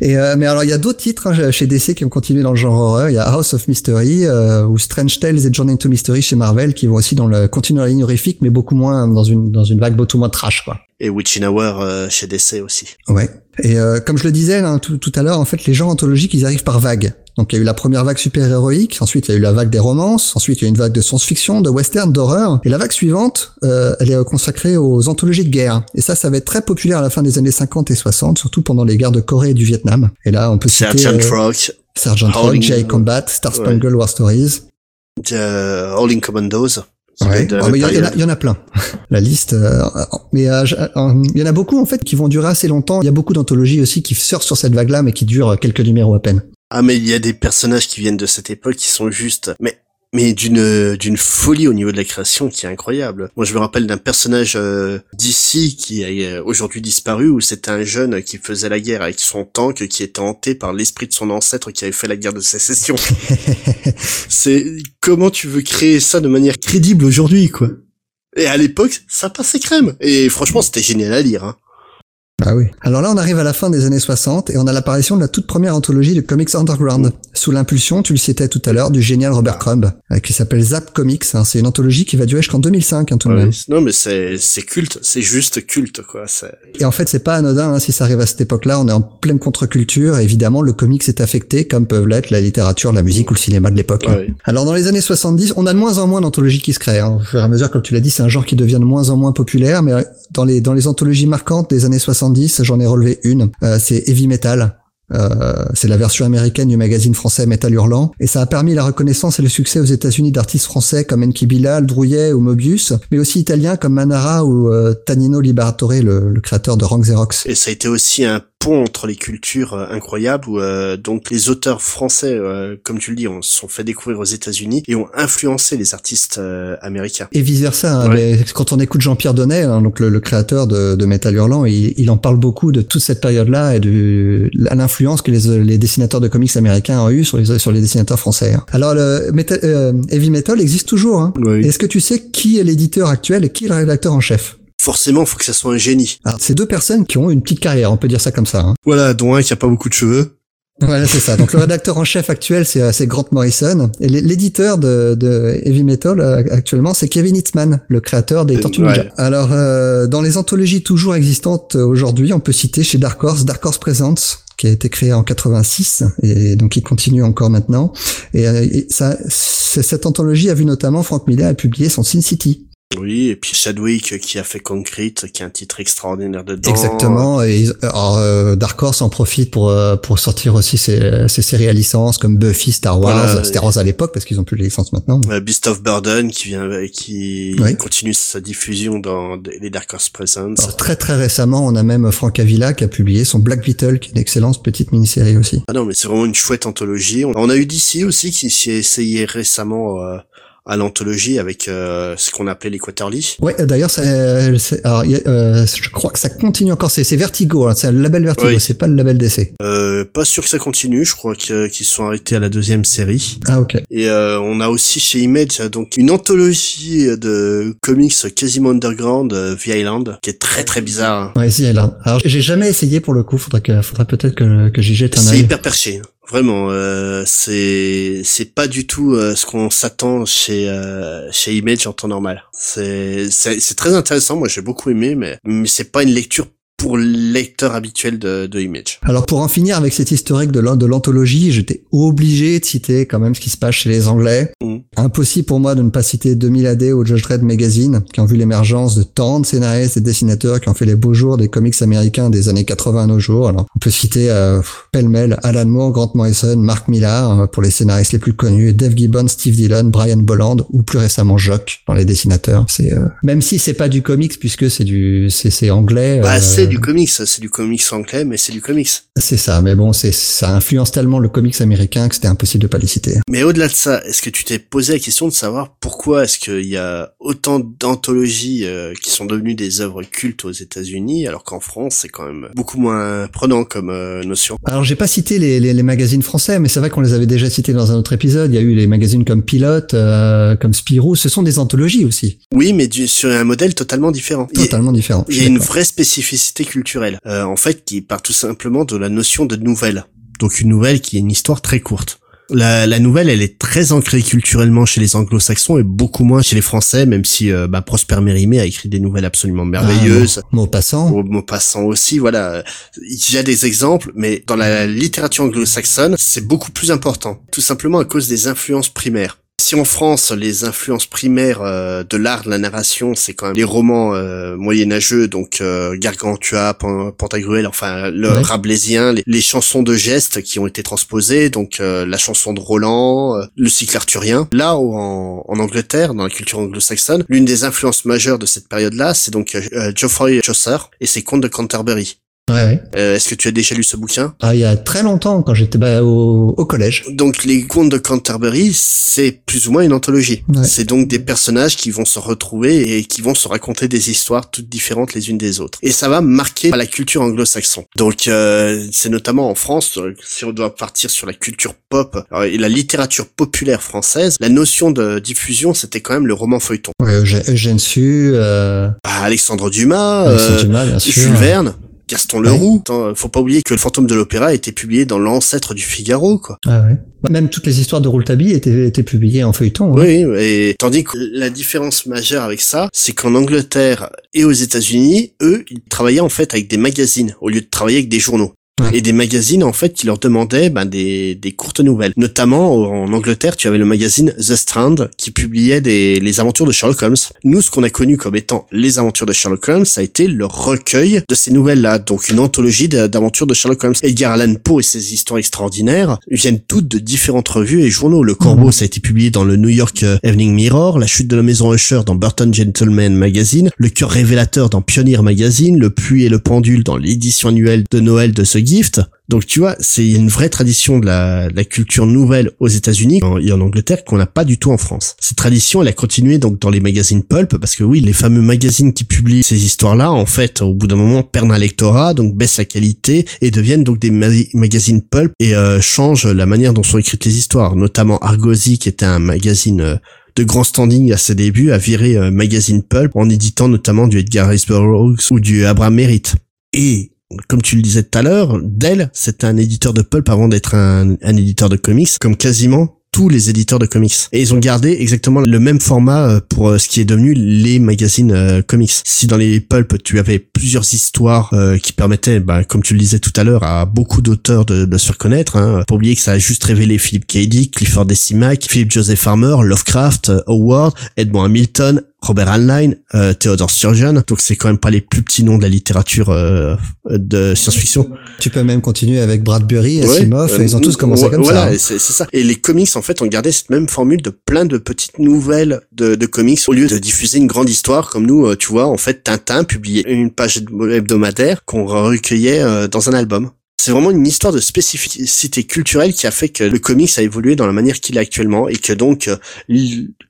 Speaker 2: Et euh, mais alors il y a d'autres titres hein, chez DC qui ont continué dans le genre horreur. Il y a House of Mystery euh, ou Strange Tales et Journey into Mystery chez Marvel qui vont aussi dans le continuer la ligne horrifique, mais beaucoup moins dans une dans une vague beaucoup moins trash quoi.
Speaker 1: Et Witching Hour euh, chez DC aussi.
Speaker 2: Ouais. Et euh, comme je le disais là, tout, tout à l'heure, en fait, les genres anthologiques, ils arrivent par vagues. Donc il y a eu la première vague super-héroïque, ensuite il y a eu la vague des romances, ensuite il y a eu une vague de science-fiction, de western, d'horreur, et la vague suivante, euh, elle est consacrée aux anthologies de guerre. Et ça, ça va être très populaire à la fin des années 50 et 60, surtout pendant les guerres de Corée et du Vietnam. Et là, on peut citer
Speaker 1: Sergeant
Speaker 2: euh,
Speaker 1: Rock,
Speaker 2: Sergeant Rock, J.I. Combat, Star Spangled War Stories.
Speaker 1: euh, Howling Commandos.
Speaker 2: Ouais. Oh, mais il y, en a-
Speaker 1: période.
Speaker 2: il y en a plein. <laughs> La liste, euh, mais euh, euh, il y en a beaucoup en fait qui vont durer assez longtemps. Il y a beaucoup d'anthologies aussi qui sortent sur cette vague-là, mais qui durent quelques numéros à peine.
Speaker 1: Ah mais il y a des personnages qui viennent de cette époque qui sont juste mais mais d'une d'une folie au niveau de la création qui est incroyable. Moi, je me rappelle d'un personnage euh, d'ici qui a euh, aujourd'hui disparu, où c'était un jeune qui faisait la guerre avec son tank, qui était hanté par l'esprit de son ancêtre qui avait fait la guerre de sécession. <laughs> C'est comment tu veux créer ça de manière crédible aujourd'hui, quoi? Et à l'époque, ça passait crème. Et franchement, c'était génial à lire. Hein.
Speaker 2: Ah oui. Alors là, on arrive à la fin des années 60 et on a l'apparition de la toute première anthologie de comics underground, sous l'impulsion, tu le citais tout à l'heure, du génial Robert Crumb, euh, qui s'appelle Zap Comics. Hein. C'est une anthologie qui va durer jusqu'en 2005, hein, tout de même.
Speaker 1: Non, mais c'est c'est culte, c'est juste culte, quoi.
Speaker 2: Et en fait, c'est pas anodin hein, si ça arrive à cette époque-là. On est en pleine contre-culture. Évidemment, le comics est affecté, comme peuvent l'être la littérature, la musique ou le cinéma de l'époque. Hein. Alors dans les années 70, on a de moins en moins d'anthologies qui se créent. Hein. Au fur et à mesure, comme tu l'as dit, c'est un genre qui devient de moins en moins populaire, mais dans les dans les anthologies marquantes des années 70, j'en ai relevé une. Euh, c'est Heavy Metal. Euh, c'est la version américaine du magazine français Metal Hurlant, et ça a permis la reconnaissance et le succès aux États-Unis d'artistes français comme Enki Bilal, Drouillet ou Mobius, mais aussi italiens comme Manara ou euh, Tanino Liberatore, le, le, créateur de Rank Xerox.
Speaker 1: Et ça a été aussi un pont entre les cultures euh, incroyables où euh, donc les auteurs français, euh, comme tu le dis, on se sont fait découvrir aux États-Unis et ont influencé les artististes américains.
Speaker 2: Et vice versa. Hein, quand on écoute Jean-Pierre Donnet, hein, donc le, créateur de, de Metal Hurlant, il, il, en parle beaucoup de toute cette période-là et de l'influence que les, les, dessinateurs de comics américains ont eu sur les sur les dessinateurs français. Hein. Alors le metal, Heavy Metal existe toujours. Hein. Est-ce que tu sais qui est l'éditeur actuel et qui est le rédacteur en chef?
Speaker 1: Forcément, faut que ça soit un génie.
Speaker 2: Alors, c'est deux personnes qui ont une petite carrière, on peut dire ça comme ça. Hein.
Speaker 1: Voilà, dont un qui a pas beaucoup de cheveux.
Speaker 2: Voilà, c'est ça. Donc le rédacteur en chef actuel, c'est, c'est Grant Morrison. Et l'éditeur de, de Heavy Metal euh, actuellement, c'est Kevin Hitzman, le créateur des Tortues Ninja. Alors, euh, dans les anthologies toujours existantes aujourd'hui, on peut citer chez Dark Horse, Dark Horse Presents, qui a été créé en 86 et donc il continue encore maintenant. Et, euh, ça, cette anthologie a vu notamment Frank Miller publier son Sin City,
Speaker 1: oui, et puis Chadwick qui a fait Concrete, qui est un titre extraordinaire dedans.
Speaker 2: Exactement. Et alors, euh, Dark Horse en profite pour euh, pour sortir aussi ses, ses séries à licence comme Buffy, Star Wars, Star Wars à l'époque parce qu'ils ont plus les licences maintenant.
Speaker 1: Beast of Burden qui vient qui continue sa diffusion dans les Dark Horse Presents.
Speaker 2: très très récemment, on a même Frank Avila qui a publié son Black Beetle, qui est une excellente petite mini-série aussi.
Speaker 1: Ah non, mais c'est vraiment une chouette anthologie. On a eu DC aussi qui s'y est essayé récemment. Euh, à l'anthologie avec euh, ce qu'on appelait les quarterly.
Speaker 2: Ouais, d'ailleurs, euh, je crois que ça continue encore. C'est Vertigo, hein, c'est le label Vertigo, c'est pas le label DC.
Speaker 1: Euh, pas sûr que ça continue. Je crois qu'ils sont arrêtés à la deuxième série.
Speaker 2: Ah ok.
Speaker 1: Et euh, on a aussi chez Image donc une anthologie de comics quasiment underground, euh, The Island, qui est très très bizarre.
Speaker 2: Ouais, The Island. Alors j'ai jamais essayé pour le coup. Faudrait que, faudrait peut-être que, que j'y jette un œil.
Speaker 1: C'est hyper perché. Vraiment, euh, c'est c'est pas du tout euh, ce qu'on s'attend chez euh, chez Image en temps normal. C'est c'est très intéressant. Moi, j'ai beaucoup aimé, mais mais c'est pas une lecture pour le lecteur habituel de, de Image.
Speaker 2: Alors pour en finir avec cet historique de l'anthologie, j'étais obligé de citer quand même ce qui se passe chez les Anglais. Mm. Impossible pour moi de ne pas citer 2000 AD ou Judge Dredd Magazine, qui ont vu l'émergence de tant de scénaristes et dessinateurs qui ont fait les beaux jours des comics américains des années 80 à nos jours. Alors on peut citer euh, pêle-mêle Alan Moore, Grant Morrison, Mark Millar euh, pour les scénaristes les plus connus, Dave Gibbons, Steve Dillon, Brian Bolland ou plus récemment Jock dans les dessinateurs. C'est euh, même si c'est pas du comics puisque c'est du c'est anglais.
Speaker 1: Bah, euh, du comics, c'est du comics anglais, mais c'est du comics.
Speaker 2: C'est ça, mais bon, c'est ça influence tellement le comics américain que c'était impossible de pas les citer.
Speaker 1: Mais au-delà de ça, est-ce que tu t'es posé la question de savoir pourquoi est-ce qu'il y a autant d'anthologies euh, qui sont devenues des œuvres cultes aux États-Unis, alors qu'en France c'est quand même beaucoup moins prenant comme euh, notion?
Speaker 2: Alors j'ai pas cité les, les, les, magazines français, mais c'est vrai qu'on les avait déjà cités dans un autre épisode. Il y a eu les magazines comme Pilote, euh, comme Spirou, ce sont des anthologies aussi.
Speaker 1: Oui, mais du, sur un modèle totalement différent.
Speaker 2: Totalement différent.
Speaker 1: Il y a une vraie spécificité culturelle, euh, en fait, qui part tout simplement de la notion de nouvelle. Donc une nouvelle qui est une histoire très courte. La, la nouvelle, elle est très ancrée culturellement chez les anglo-saxons et beaucoup moins chez les français, même si euh, bah, Prosper Mérimée a écrit des nouvelles absolument merveilleuses.
Speaker 2: Ah, Maupassant.
Speaker 1: Maupassant aussi, voilà. Il y a des exemples, mais dans la littérature anglo-saxonne, c'est beaucoup plus important. Tout simplement à cause des influences primaires. Si en France, les influences primaires euh, de l'art de la narration, c'est quand même les romans euh, moyenâgeux, donc euh, Gargantua, Pantagruel, enfin le rabelaisien, les, chansons de gestes qui ont été transposées, donc la chanson de Roland, le cycle arthurien. Là, en, en, Angleterre, dans la culture anglo-saxonne, l'une des influences majeures de cette période-là, c'est donc Geoffrey Chaucer et ses contes de Canterbury.
Speaker 2: Ouais, ouais.
Speaker 1: Euh, Est-ce que tu as déjà lu ce bouquin?
Speaker 2: Ah, il y a très longtemps, quand j'étais bah, au, au collège.
Speaker 1: Donc les contes de Canterbury, c'est plus ou moins une anthologie.
Speaker 2: Ouais.
Speaker 1: C'est donc des personnages qui vont se retrouver et qui vont se raconter des histoires toutes différentes les unes des autres. Et ça va marquer la culture anglo-saxon. Donc euh, c'est notamment en France, euh, si on doit partir sur la culture pop alors, et la littérature populaire française, la notion de diffusion, c'était quand même le roman feuilleton.
Speaker 2: Ouais, Eugène Sue, euh,
Speaker 1: Ah, Alexandre Dumas,
Speaker 2: Alexandre
Speaker 1: euh,
Speaker 2: Dumas, bien sûr.
Speaker 1: Jules Verne. Gaston Leroux. Attends, faut pas oublier que le fantôme de l'opéra a été publié dans l'ancêtre du Figaro, quoi.
Speaker 2: Ah ouais. Même toutes les histoires de Rouletabille étaient, étaient publiées en feuilleton. hein.
Speaker 1: Oui, et tandis que la différence majeure avec ça, c'est qu'en Angleterre et aux États-Unis, eux, ils travaillaient en fait avec des magazines au lieu de travailler avec des journaux. Et des magazines en fait qui leur demandaient ben, des, des courtes nouvelles. Notamment en Angleterre, tu avais le magazine The Strand qui publiait des, les aventures de Sherlock Holmes. Nous, ce qu'on a connu comme étant les aventures de Sherlock Holmes, ça a été le recueil de ces nouvelles-là, donc une anthologie d'aventures de Sherlock Holmes. Edgar Allan Poe et ses histoires extraordinaires viennent toutes de différentes revues et journaux. Le Corbeau, ça a été publié dans le New York euh, Evening Mirror, La chute de la maison Usher dans Burton Gentleman Magazine, Le cœur révélateur dans Pioneer Magazine, Le puits et le pendule dans l'édition annuelle de Noël de The Donc tu vois, c'est une vraie tradition de la, de la culture nouvelle aux États-Unis et en Angleterre qu'on n'a pas du tout en France. Cette tradition, elle a continué donc dans les magazines pulp parce que oui, les fameux magazines qui publient ces histoires-là, en fait, au bout d'un moment, perdent un lectorat, donc baissent la qualité et deviennent donc des ma- magazines pulp et euh, changent la manière dont sont écrites les histoires. Notamment Argosy, qui était un magazine euh, de grand standing à ses débuts, a viré euh, magazine pulp en éditant notamment du Edgar Rice Burroughs ou du Abraham Merritt. Et comme tu le disais tout à l'heure, Dell, c'était un éditeur de pulp avant d'être un, un éditeur de comics, comme quasiment tous les éditeurs de comics. Et ils ont gardé exactement le même format euh, pour euh, ce qui est devenu les magazines euh, comics. Si dans les pulp, tu avais plusieurs histoires euh, qui permettaient, bah, comme tu le disais tout à l'heure, à beaucoup d'auteurs de, de se faire connaître. Hein. Pas oublier que ça a juste révélé Philip K. Dick, Clifford Decimac, Philip Joseph Farmer, Lovecraft, Howard, Edmond Hamilton, Robert Heinlein, euh, Theodore Sturgeon. Donc c'est quand même pas les plus petits noms de la littérature euh, de science-fiction.
Speaker 2: Tu peux même continuer avec Bradbury,
Speaker 1: Ouais,
Speaker 2: Asimov,
Speaker 1: euh,
Speaker 2: ils ont tous commencé
Speaker 1: ouais,
Speaker 2: comme
Speaker 1: voilà,
Speaker 2: ça. hein.
Speaker 1: et c'est c'est ça. Et les comics, en fait, ont gardé cette même formule de plein de petites nouvelles de, de comics au lieu de diffuser une grande histoire comme nous, euh, tu vois, en fait, Tintin publiait une page hebdomadaire qu'on recueillait euh, dans un album. C'est vraiment une histoire de spécificité culturelle qui a fait que le comics a évolué dans la manière qu'il est actuellement et que donc euh,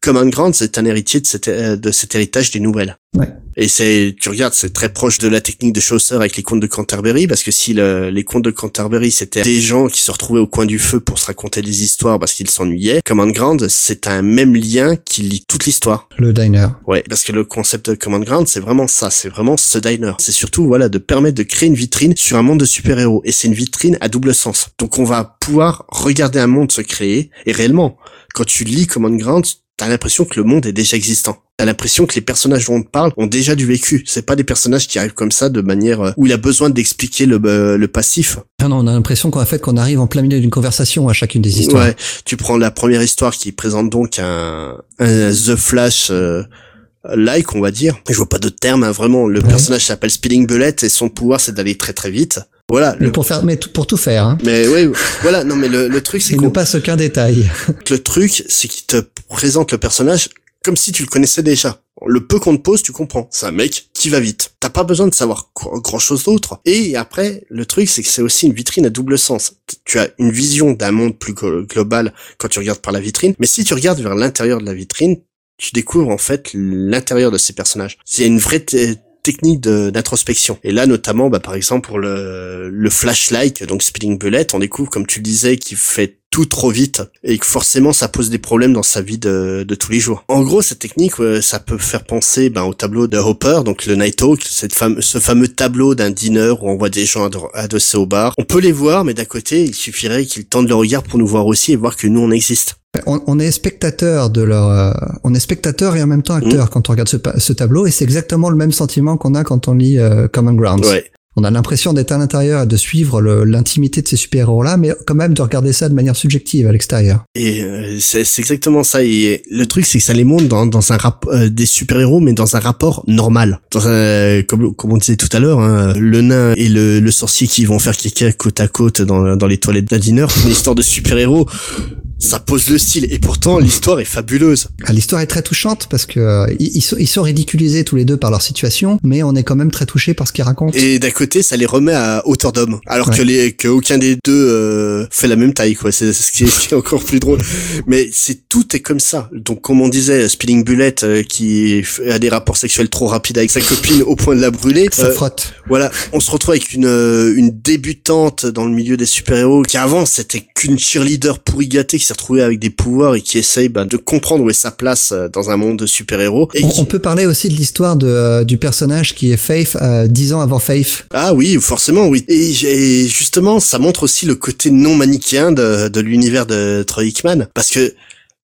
Speaker 1: Common Ground c'est un héritier euh, de cet héritage des nouvelles.
Speaker 2: Ouais.
Speaker 1: Et c'est, tu regardes, c'est très proche de la technique de Chaucer avec les contes de Canterbury, parce que si le- les contes de Canterbury c'était des gens qui se retrouvaient au coin du feu pour se raconter des histoires parce qu'ils s'ennuyaient, Common Ground c'est un même lien qui lie toute l'histoire.
Speaker 2: Le diner.
Speaker 1: Ouais, parce que le concept de Common Ground, c'est vraiment ça, c'est vraiment ce diner. C'est surtout, voilà, de permettre de créer une vitrine sur un monde de super-héros. Et c'est une vitrine à double sens. Donc on va pouvoir regarder un monde se créer, et réellement, quand tu lis Common Ground, t'as l'impression que le monde est déjà existant. T'as l'impression que les personnages dont on te parle ont déjà du vécu. C'est pas des personnages qui arrivent comme ça de manière euh, où il a besoin d'expliquer le, euh, le passif.
Speaker 2: Ah non, on a l'impression qu'en fait qu'on arrive en plein milieu d'une conversation à chacune des histoires.
Speaker 1: Ouais, tu prends la première histoire qui présente donc un, un The Flash euh, like, on va dire. Je vois pas d'autre terme, hein, vraiment. Le
Speaker 2: Ouais.
Speaker 1: personnage s'appelle Speeding Bullet et son pouvoir c'est d'aller très très vite. Voilà.
Speaker 2: Mais
Speaker 1: Le...
Speaker 2: pour faire, mais tout- pour tout faire, hein.
Speaker 1: Mais oui, voilà. Non, mais le, le truc c'est qu'on
Speaker 2: ne passe aucun détail.
Speaker 1: le truc c'est qu'il te présente le personnage comme si tu le connaissais déjà. Le peu qu'on te pose, tu comprends. C'est un mec qui va vite. T'as pas besoin de savoir grand chose d'autre. Et après, le truc, c'est que c'est aussi une vitrine à double sens. Tu as une vision d'un monde plus glo- global quand tu regardes par la vitrine. Mais si tu regardes vers l'intérieur de la vitrine, tu découvres en fait l'intérieur de ces personnages. C'est une vraie te- technique d'introspection. Et là, notamment, bah, par exemple, pour le, flashlight, donc Speeding Bullet, on découvre, comme tu le disais, qu'il fait tout trop vite et que forcément ça pose des problèmes dans sa vie de, de tous les jours. En gros, cette technique, ça peut faire penser ben, au tableau de Hopper, donc le Night Hawk, cette fame, ce fameux tableau d'un dîner où on voit des gens ado- adossés au bar. On peut les voir, mais d'un côté, il suffirait qu'ils tendent le regard pour nous voir aussi et voir que nous on existe.
Speaker 2: On, on est spectateur de leur, euh, on est spectateur et en même temps acteur quand on regarde ce tableau et c'est exactement le même sentiment qu'on a quand on lit euh, Common Grounds.
Speaker 1: Ouais.
Speaker 2: On a l'impression d'être à l'intérieur et de suivre l'intimité de ces super-héros-là, mais quand même de regarder ça de manière subjective à l'extérieur.
Speaker 1: Et euh, c'est exactement ça. Et le truc, c'est que ça les montre dans, un rap euh, des super-héros, mais dans un rapport normal. Comme, on disait tout à l'heure, hein, le nain et le, sorcier qui vont faire caca côte à côte dans, dans les toilettes d'un dîner, c'est une histoire de super-héros. Ça pose le style et pourtant l'histoire est fabuleuse.
Speaker 2: Ah, l'histoire est très touchante parce que euh, ils, sont, ils sont ridiculisés tous les deux par leur situation, mais on est quand même très touché par ce qu'ils racontent.
Speaker 1: Et d'un côté, ça les remet à hauteur d'homme, alors que les que aucun des deux euh, fait la même taille quoi. C'est <laughs> ce qui est, encore plus drôle. Mais c'est tout est comme ça. Donc comme on disait, Spilling Bullet euh, qui a des rapports sexuels trop rapides avec sa copine au point de la brûler.
Speaker 2: Ça frotte.
Speaker 1: Voilà, on se retrouve avec une une débutante dans le milieu des super-héros qui avant c'était qu'une cheerleader pourri gâtée qui s'est retrouvée avec des pouvoirs et qui essaye bah, de comprendre où est sa place euh, dans un monde de super-héros.
Speaker 2: On, on, peut parler aussi de l'histoire de euh, du personnage qui est Faith euh, dix ans avant Faith.
Speaker 1: Ah oui, forcément oui. Et, justement, ça montre aussi le côté non manichéen de, de l'univers de Troy Hickman parce que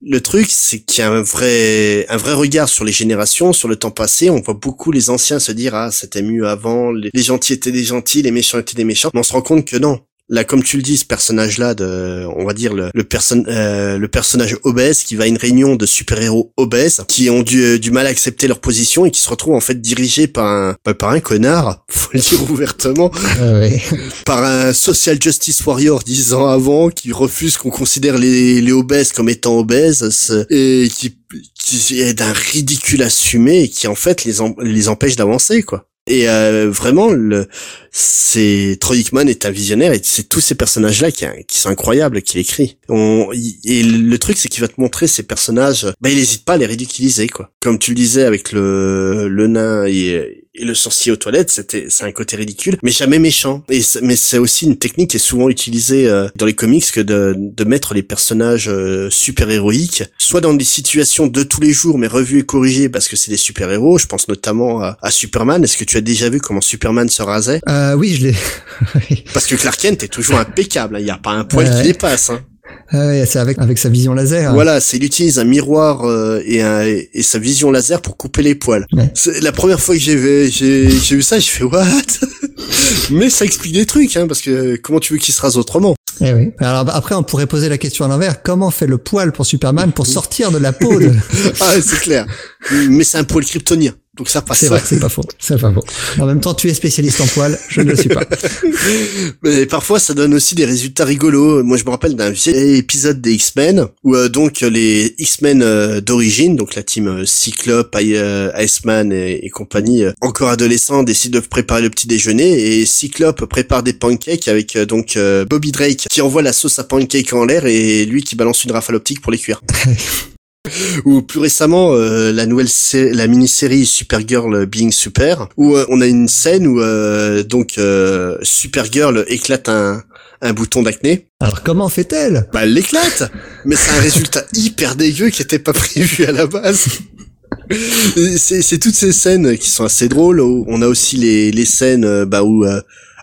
Speaker 1: le truc, c'est qu'il y a un vrai, un vrai regard sur les générations, sur le temps passé. On voit beaucoup les anciens se dire, ah, c'était mieux avant, les, les gentils étaient des gentils, les méchants étaient des méchants. Mais on se rend compte que non là comme tu le dis ce personnage là de on va dire le le, euh, le personnage obèse qui va à une réunion de super-héros obèses qui ont du, euh, du mal à accepter leur position et qui se retrouvent en fait dirigés par un bah, par un connard <laughs> faut le dire ouvertement
Speaker 2: ah
Speaker 1: par un social justice warrior dix ans avant qui refuse qu'on considère les les obèses comme étant obèses et qui qui est d'un ridicule assumé et qui en fait les les empêche d'avancer quoi et euh, vraiment, le, c'est Troy Hickman est un visionnaire et c'est tous ces personnages-là qui, qui sont incroyables qu'il écrit. On, et le truc, c'est qu'il va te montrer ces personnages. Bah, il n'hésite pas à les ridiculiser, quoi. Comme tu le disais avec le, le nain et, et le sorcier aux toilettes, c'était c'est un côté ridicule, mais jamais méchant. Et mais c'est aussi une technique qui est souvent utilisée euh, dans les comics que de, de mettre les personnages euh, super héroïques, soit dans des situations de tous les jours, mais revues et corrigées parce que c'est des super héros. Je pense notamment à, à Superman. Est-ce que tu as déjà vu comment Superman se rasait?
Speaker 2: Euh, Oui, je l'ai. <laughs>
Speaker 1: parce que Clark Kent est toujours impeccable. Hein. Il n'y a pas un poil qui dépasse. Hein.
Speaker 2: Ah c'est avec avec sa vision laser.
Speaker 1: Voilà, c'est il utilise un miroir euh, et, un, et sa vision laser pour couper les poils. C'est la première fois que j'ai vu j'ai j'ai vu ça, j'ai fait what? <laughs> Mais ça explique des trucs hein parce que comment tu veux qu'il se rase autrement?
Speaker 2: Eh oui. Alors bah, après on pourrait poser la question à l'envers, comment fait le poil pour Superman pour sortir de la peau de... <laughs>
Speaker 1: Ah, c'est clair. Mais c'est un poil kryptonien. Donc ça passe.
Speaker 2: C'est vrai, c'est pas faux. C'est pas faux. En même temps, tu es spécialiste en poils, je ne le suis pas. <laughs>
Speaker 1: Mais parfois, ça donne aussi des résultats rigolos. Moi, je me rappelle d'un vieil épisode des X-Men où euh, donc les X-Men euh, d'origine, donc la team euh, Cyclope, Iceman et, et compagnie, encore adolescents, décident de préparer le petit déjeuner et Cyclope prépare des pancakes avec donc Bobby Drake qui envoie la sauce à pancake en l'air et lui qui balance une rafale optique pour les cuire. <laughs> ou plus récemment euh, la nouvelle la mini-série Supergirl Being Super où euh, on a une scène où euh, donc Supergirl éclate un un bouton d'acné.
Speaker 2: Alors comment fait-elle?
Speaker 1: Bah elle l'éclate, mais c'est un résultat <laughs> hyper dégueu qui était pas prévu à la base. c'est toutes ces scènes qui sont assez drôles. On a aussi les, les scènes bah, où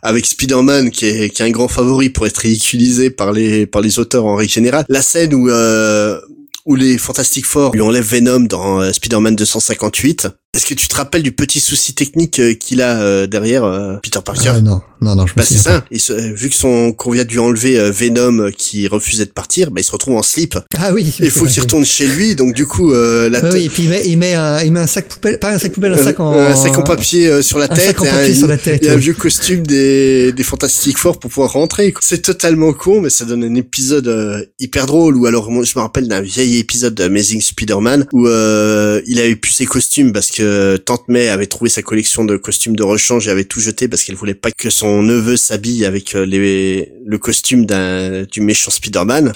Speaker 1: avec Spider-Man qui est, qui est un grand favori pour être ridiculisé par les par les auteurs en règle générale. La scène où euh, où les Fantastic Four lui enlèvent Venom dans euh, Spider-Man 258 est-ce que tu te rappelles du petit souci technique euh, qu'il a euh, derrière euh, Peter Parker?
Speaker 2: Ah, Non, non, non, je
Speaker 1: bah, c'est ça. Il vu que son qu'on vient de lui enlever Venom qui refusait de partir, bah, il se retrouve en slip.
Speaker 2: Ah oui.
Speaker 1: Il faut qu'il <laughs> retourne chez lui, donc du coup la
Speaker 2: Oui, et puis il met il met un, il met un sac poubelle, pas un sac poubelle, un sac en
Speaker 1: un sac en papier sur la
Speaker 2: un
Speaker 1: tête,
Speaker 2: sac en papier sur la tête.
Speaker 1: Et un vieux costume des des Fantastic Four pour pouvoir rentrer. C'est totalement con, mais ça donne un épisode hyper drôle. Ou alors je me rappelle d'un vieil épisode d'Amazing Spider-Man où il avait plus ses costumes parce que Tante May avait trouvé sa collection de costumes de rechange et avait tout jeté parce qu'elle voulait pas que son neveu s'habille avec euh, les, le costume d'un du méchant Spider-Man.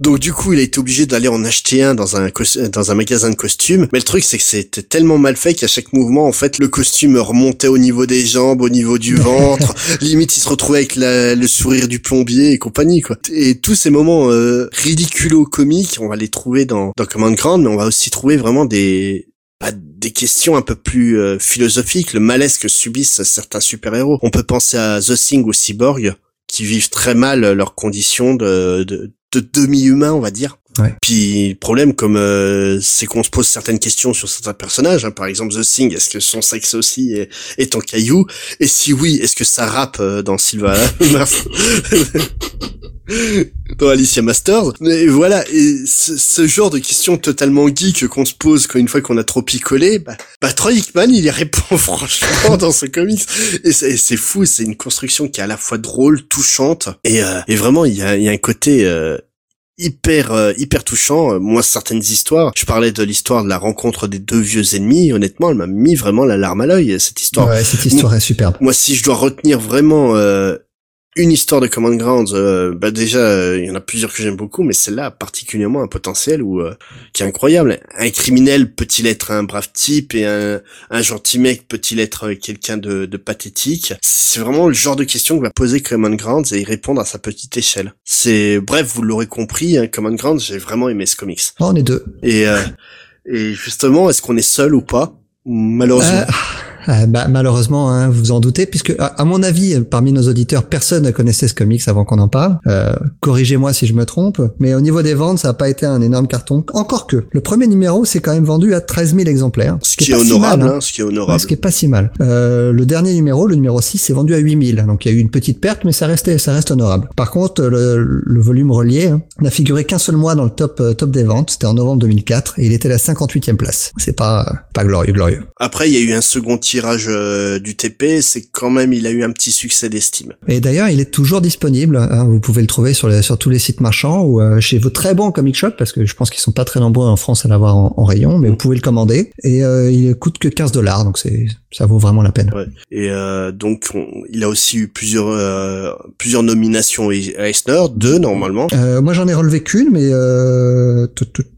Speaker 1: Donc du coup, il a été obligé d'aller en acheter un dans un dans un magasin de costumes. Mais le truc, c'est que c'était tellement mal fait qu'à chaque mouvement, en fait, le costume remontait au niveau des jambes, au niveau du <laughs> ventre. Limite, il se retrouvait avec le sourire du plombier et compagnie, quoi. Et tous ces moments euh, ridiculos comiques, on va les trouver dans dans Command Ground, mais on va aussi trouver vraiment des des questions un peu plus euh, philosophiques, le malaise que subissent certains super-héros. On peut penser à The Thing ou Cyborg, qui vivent très mal leurs conditions de, de, de demi-humain, on va dire.
Speaker 2: Ouais.
Speaker 1: Puis le problème, comme euh, c'est qu'on se pose certaines questions sur certains personnages. Hein. Par exemple, The Thing, est-ce que son sexe aussi est, est en caillou Et si oui, est-ce que ça rappe euh, dans Silva <laughs> <laughs> <laughs> dans Alicia Masters. Mais voilà, et ce, genre de questions totalement geek qu'on se pose quand une fois qu'on a trop picolé, bah, bah Troy Hickman, il y répond <laughs> franchement dans ce comics. Et c'est fou, c'est une construction qui est à la fois drôle, touchante, et, euh, et vraiment, il y a, y a un côté... Euh, hyper euh, hyper touchant. Moi, certaines histoires, je parlais de l'histoire de la rencontre des deux vieux ennemis. Honnêtement, elle m'a mis vraiment la larme à l'œil cette histoire.
Speaker 2: Ouais, cette histoire est superbe.
Speaker 1: Moi, si je dois retenir vraiment euh, une histoire de Common Grounds, euh, bah déjà euh, il y en a plusieurs que j'aime beaucoup, mais celle-là a particulièrement un potentiel où euh, qui est incroyable. Un criminel peut-il être un brave type et un, un gentil mec peut-il être quelqu'un de, de, pathétique? C'est vraiment le genre de question que va poser Common Grounds et y répondre à sa petite échelle. C'est bref, vous l'aurez compris, hein, Common Grounds, j'ai vraiment aimé ce comics.
Speaker 2: Oh, on est deux.
Speaker 1: Et et justement, est-ce qu'on est seul ou pas? Malheureusement.
Speaker 2: Euh, bah, malheureusement, hein, vous vous en doutez, puisque à, mon avis, parmi nos auditeurs, personne ne connaissait ce comics avant qu'on en parle. Euh, Corrigez-moi si je me trompe, mais au niveau des ventes, ça n'a pas été un énorme carton. Encore que, le premier numéro s'est quand même vendu à 13 000 exemplaires.
Speaker 1: Ce, qui, est, honorable, hein. ce qui est honorable.
Speaker 2: ce qui est pas si mal. Euh, le dernier numéro, le numéro 6, s'est vendu à 8 000. Donc il y a eu une petite perte, mais ça restait, ça reste honorable. Par contre, le, le volume relié hein, n'a figuré qu'un seul mois dans le top euh, top des ventes. C'était en novembre 2004 et il était à la 58e place. C'est pas pas glorieux, glorieux.
Speaker 1: Après, il y a eu un second tirage euh, du TP, c'est quand même il a eu un petit succès d'estime.
Speaker 2: Et d'ailleurs, il est toujours disponible. Hein, vous pouvez le trouver sur, les, sur tous les sites marchands ou euh, chez vos très bons comic shop parce que je pense qu'ils sont pas très nombreux en France à l'avoir en, rayon, mais vous pouvez le commander et euh, il coûte que 15 dollars, donc c'est ça vaut vraiment la peine.
Speaker 1: Ouais. Et donc il a aussi eu plusieurs plusieurs nominations à Eisner, deux normalement.
Speaker 2: moi j'en ai relevé qu'une, mais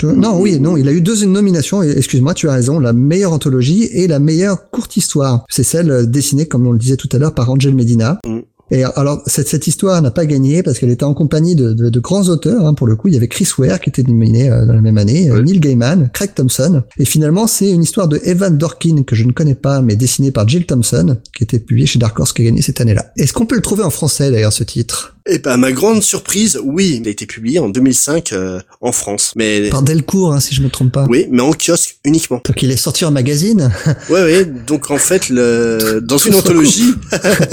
Speaker 2: non oui non il a eu deux nominations. Excuse-moi, tu as raison, la meilleure anthologie et la meilleure courte histoire. C'est celle euh, dessinée, comme on le disait tout à l'heure, par Angel Medina. Mm. Et alors cette, cette histoire n'a pas gagné parce qu'elle était en compagnie de, de, de grands auteurs. Hein, pour le coup, il y avait Chris Ware qui était nominé euh, dans la même année, euh, Neil Gaiman, Craig Thompson. Et finalement, c'est une histoire de Evan Dorkin que je ne connais pas, mais dessinée par Jill Thompson, qui était publiée chez Dark Horse, qui a gagné cette année-là. Est-ce qu'on peut le trouver en français d'ailleurs ce titre?
Speaker 1: Eh ben, ma grande surprise, oui, il a été publié en 2005 euh, en France. Mais
Speaker 2: par Delcourt, hein, si je me trompe pas.
Speaker 1: Oui, mais en kiosque uniquement.
Speaker 2: Donc il est sorti en magazine. <laughs>
Speaker 1: ouais, ouais. Donc en fait, le dans une anthologie,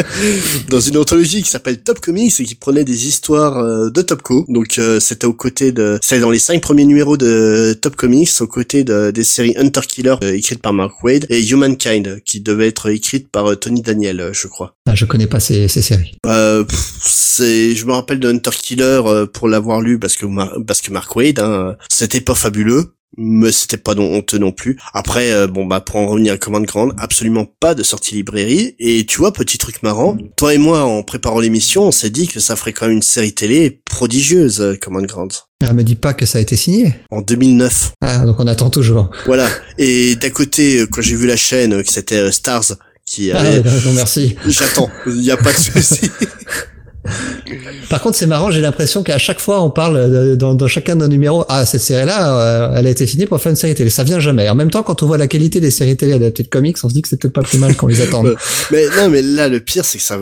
Speaker 1: <laughs> dans une anthologie qui s'appelle Top Comics et qui prenait des histoires euh, de Topco. Donc euh, c'était aux côtés de, c'est dans les cinq premiers numéros de Top Comics, aux côtés de, des séries Hunter Killer écrites par Mark Wade et Humankind qui devait être écrite par Tony Daniel, je crois.
Speaker 2: Ah, je connais pas ces, ces séries.
Speaker 1: c'est je me rappelle de Hunter Killer euh, pour l'avoir lu parce que parce que Mark Wade, hein, c'était pas fabuleux mais c'était pas non honteux non plus. Après, euh, bon bah pour en revenir à Command Grande, absolument pas de sortie librairie. Et tu vois, petit truc marrant, toi et moi, en préparant l'émission, on s'est dit que ça ferait quand même une série télé prodigieuse, euh, Command Grande.
Speaker 2: Ah, me dis pas que ça a été signé.
Speaker 1: En 2009.
Speaker 2: Ah, donc on attend toujours.
Speaker 1: Voilà. Et d'à côté, quand j'ai vu la chaîne, que c'était Stars, qui
Speaker 2: ah, avait... Ah, <laughs> non, merci.
Speaker 1: J'attends. Il n'y a pas de souci. <laughs>
Speaker 2: Par contre, c'est marrant, j'ai l'impression qu'à chaque fois, on parle dans, dans, chacun de nos numéros, ah, cette série-là, euh, elle a été finie pour faire une série télé. Ça vient jamais. En même temps, quand on voit la qualité des séries télé adaptées de comics, on se dit que c'est peut-être pas plus mal qu'on les attende. <laughs>
Speaker 1: mais non, mais là, le pire, c'est que ça,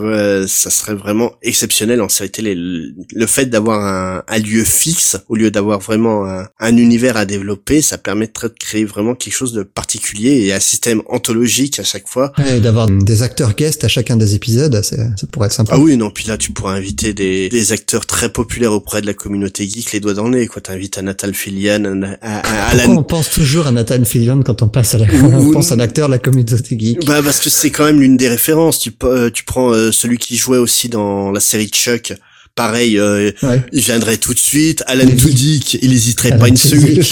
Speaker 1: ça serait vraiment exceptionnel en série télé. Le, fait d'avoir un, un, lieu fixe, au lieu d'avoir vraiment un, un, univers à développer, ça permettrait de créer vraiment quelque chose de particulier et un système anthologique à chaque fois.
Speaker 2: Et d'avoir des acteurs guests à chacun des épisodes, ça pourrait être sympa.
Speaker 1: Ah oui, non, puis là, tu inviter des, des acteurs très populaires auprès de la communauté geek, les doigts dans le nez, quoi. T'invites à Nathan Fillion, à, à,
Speaker 2: Pourquoi on pense toujours à Nathan Fillion quand on passe à la, <laughs> on pense à un acteur de la communauté geek?
Speaker 1: Bah, parce que c'est quand même l'une des références. Tu, euh, tu prends euh, celui qui jouait aussi dans la série Chuck. Pareil, euh, il viendrait tout de suite. Alan Tudyk, il hésiterait pas une seconde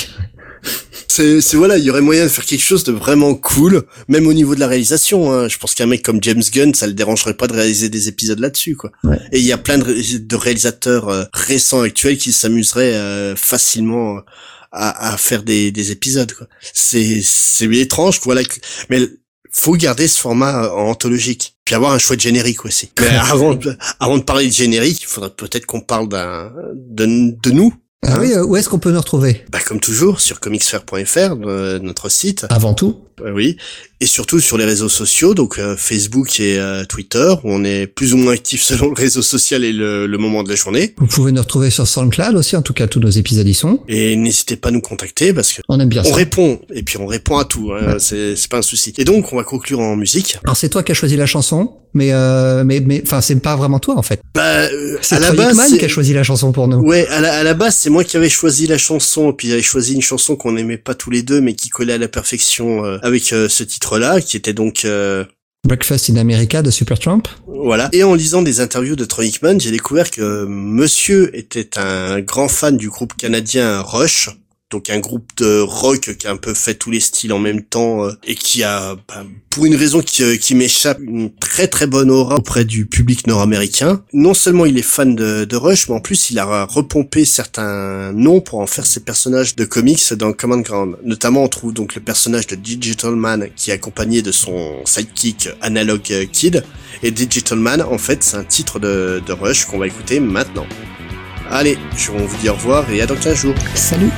Speaker 1: c'est voilà, il y aurait moyen de faire quelque chose de vraiment cool, même au niveau de la réalisation. Hein. Je pense qu'un mec comme James Gunn, ça le dérangerait pas de réaliser des épisodes là-dessus, quoi. Et il y a plein de, réalisateurs euh, récents actuels qui s'amuseraient euh, facilement à, faire des, des épisodes. C'est c'est étrange, voilà. Mais faut garder ce format euh, anthologique, puis avoir un choix de générique aussi. Mais <laughs> avant, avant de parler de générique, il faudrait peut-être qu'on parle d'un de, de nous,
Speaker 2: ah oui, où est-ce qu'on peut nous retrouver?
Speaker 1: Bah comme toujours sur comicsfair.fr, notre site.
Speaker 2: Avant tout.
Speaker 1: Oui, et surtout sur les réseaux sociaux, donc euh, Facebook et euh, Twitter, où on est plus ou moins actif <laughs> selon le réseau social et le, le, moment de la journée.
Speaker 2: Vous pouvez nous retrouver sur SoundCloud aussi, en tout cas tous nos épisodes y sont.
Speaker 1: Et n'hésitez pas à nous contacter parce que
Speaker 2: on aime bien
Speaker 1: on répond et puis on répond à tout, hein, c'est c'est pas un souci. Et donc on va conclure en musique.
Speaker 2: Alors c'est toi qui as choisi la chanson, mais euh, mais mais enfin c'est pas vraiment toi en fait.
Speaker 1: Bah euh,
Speaker 2: c'est à la base qui a choisi la chanson pour nous.
Speaker 1: Ouais, à la, à la base c'est moi qui avais choisi la chanson, puis j'avais choisi une chanson qu'on aimait pas tous les deux, mais qui collait à la perfection avec ce titre là qui était donc euh,
Speaker 2: Breakfast in America de Supertramp.
Speaker 1: Voilà. Et en lisant des interviews de Troy Aikman, j'ai découvert que Monsieur était un grand fan du groupe canadien Rush donc un groupe de rock qui a un peu fait tous les styles en même temps euh, et qui a, bah, pour une raison qui, euh, qui m'échappe, une très très bonne aura auprès du public nord-américain. Non seulement il est fan de, de, Rush, mais en plus il a repompé certains noms pour en faire ses personnages de comics dans Command Ground. Notamment on trouve donc le personnage de Digital Man qui est accompagné de son sidekick Analog Kid. Et Digital Man en fait c'est un titre de, de Rush qu'on va écouter maintenant. Allez, je vous dire au revoir et à dans 15 jours.
Speaker 2: Salut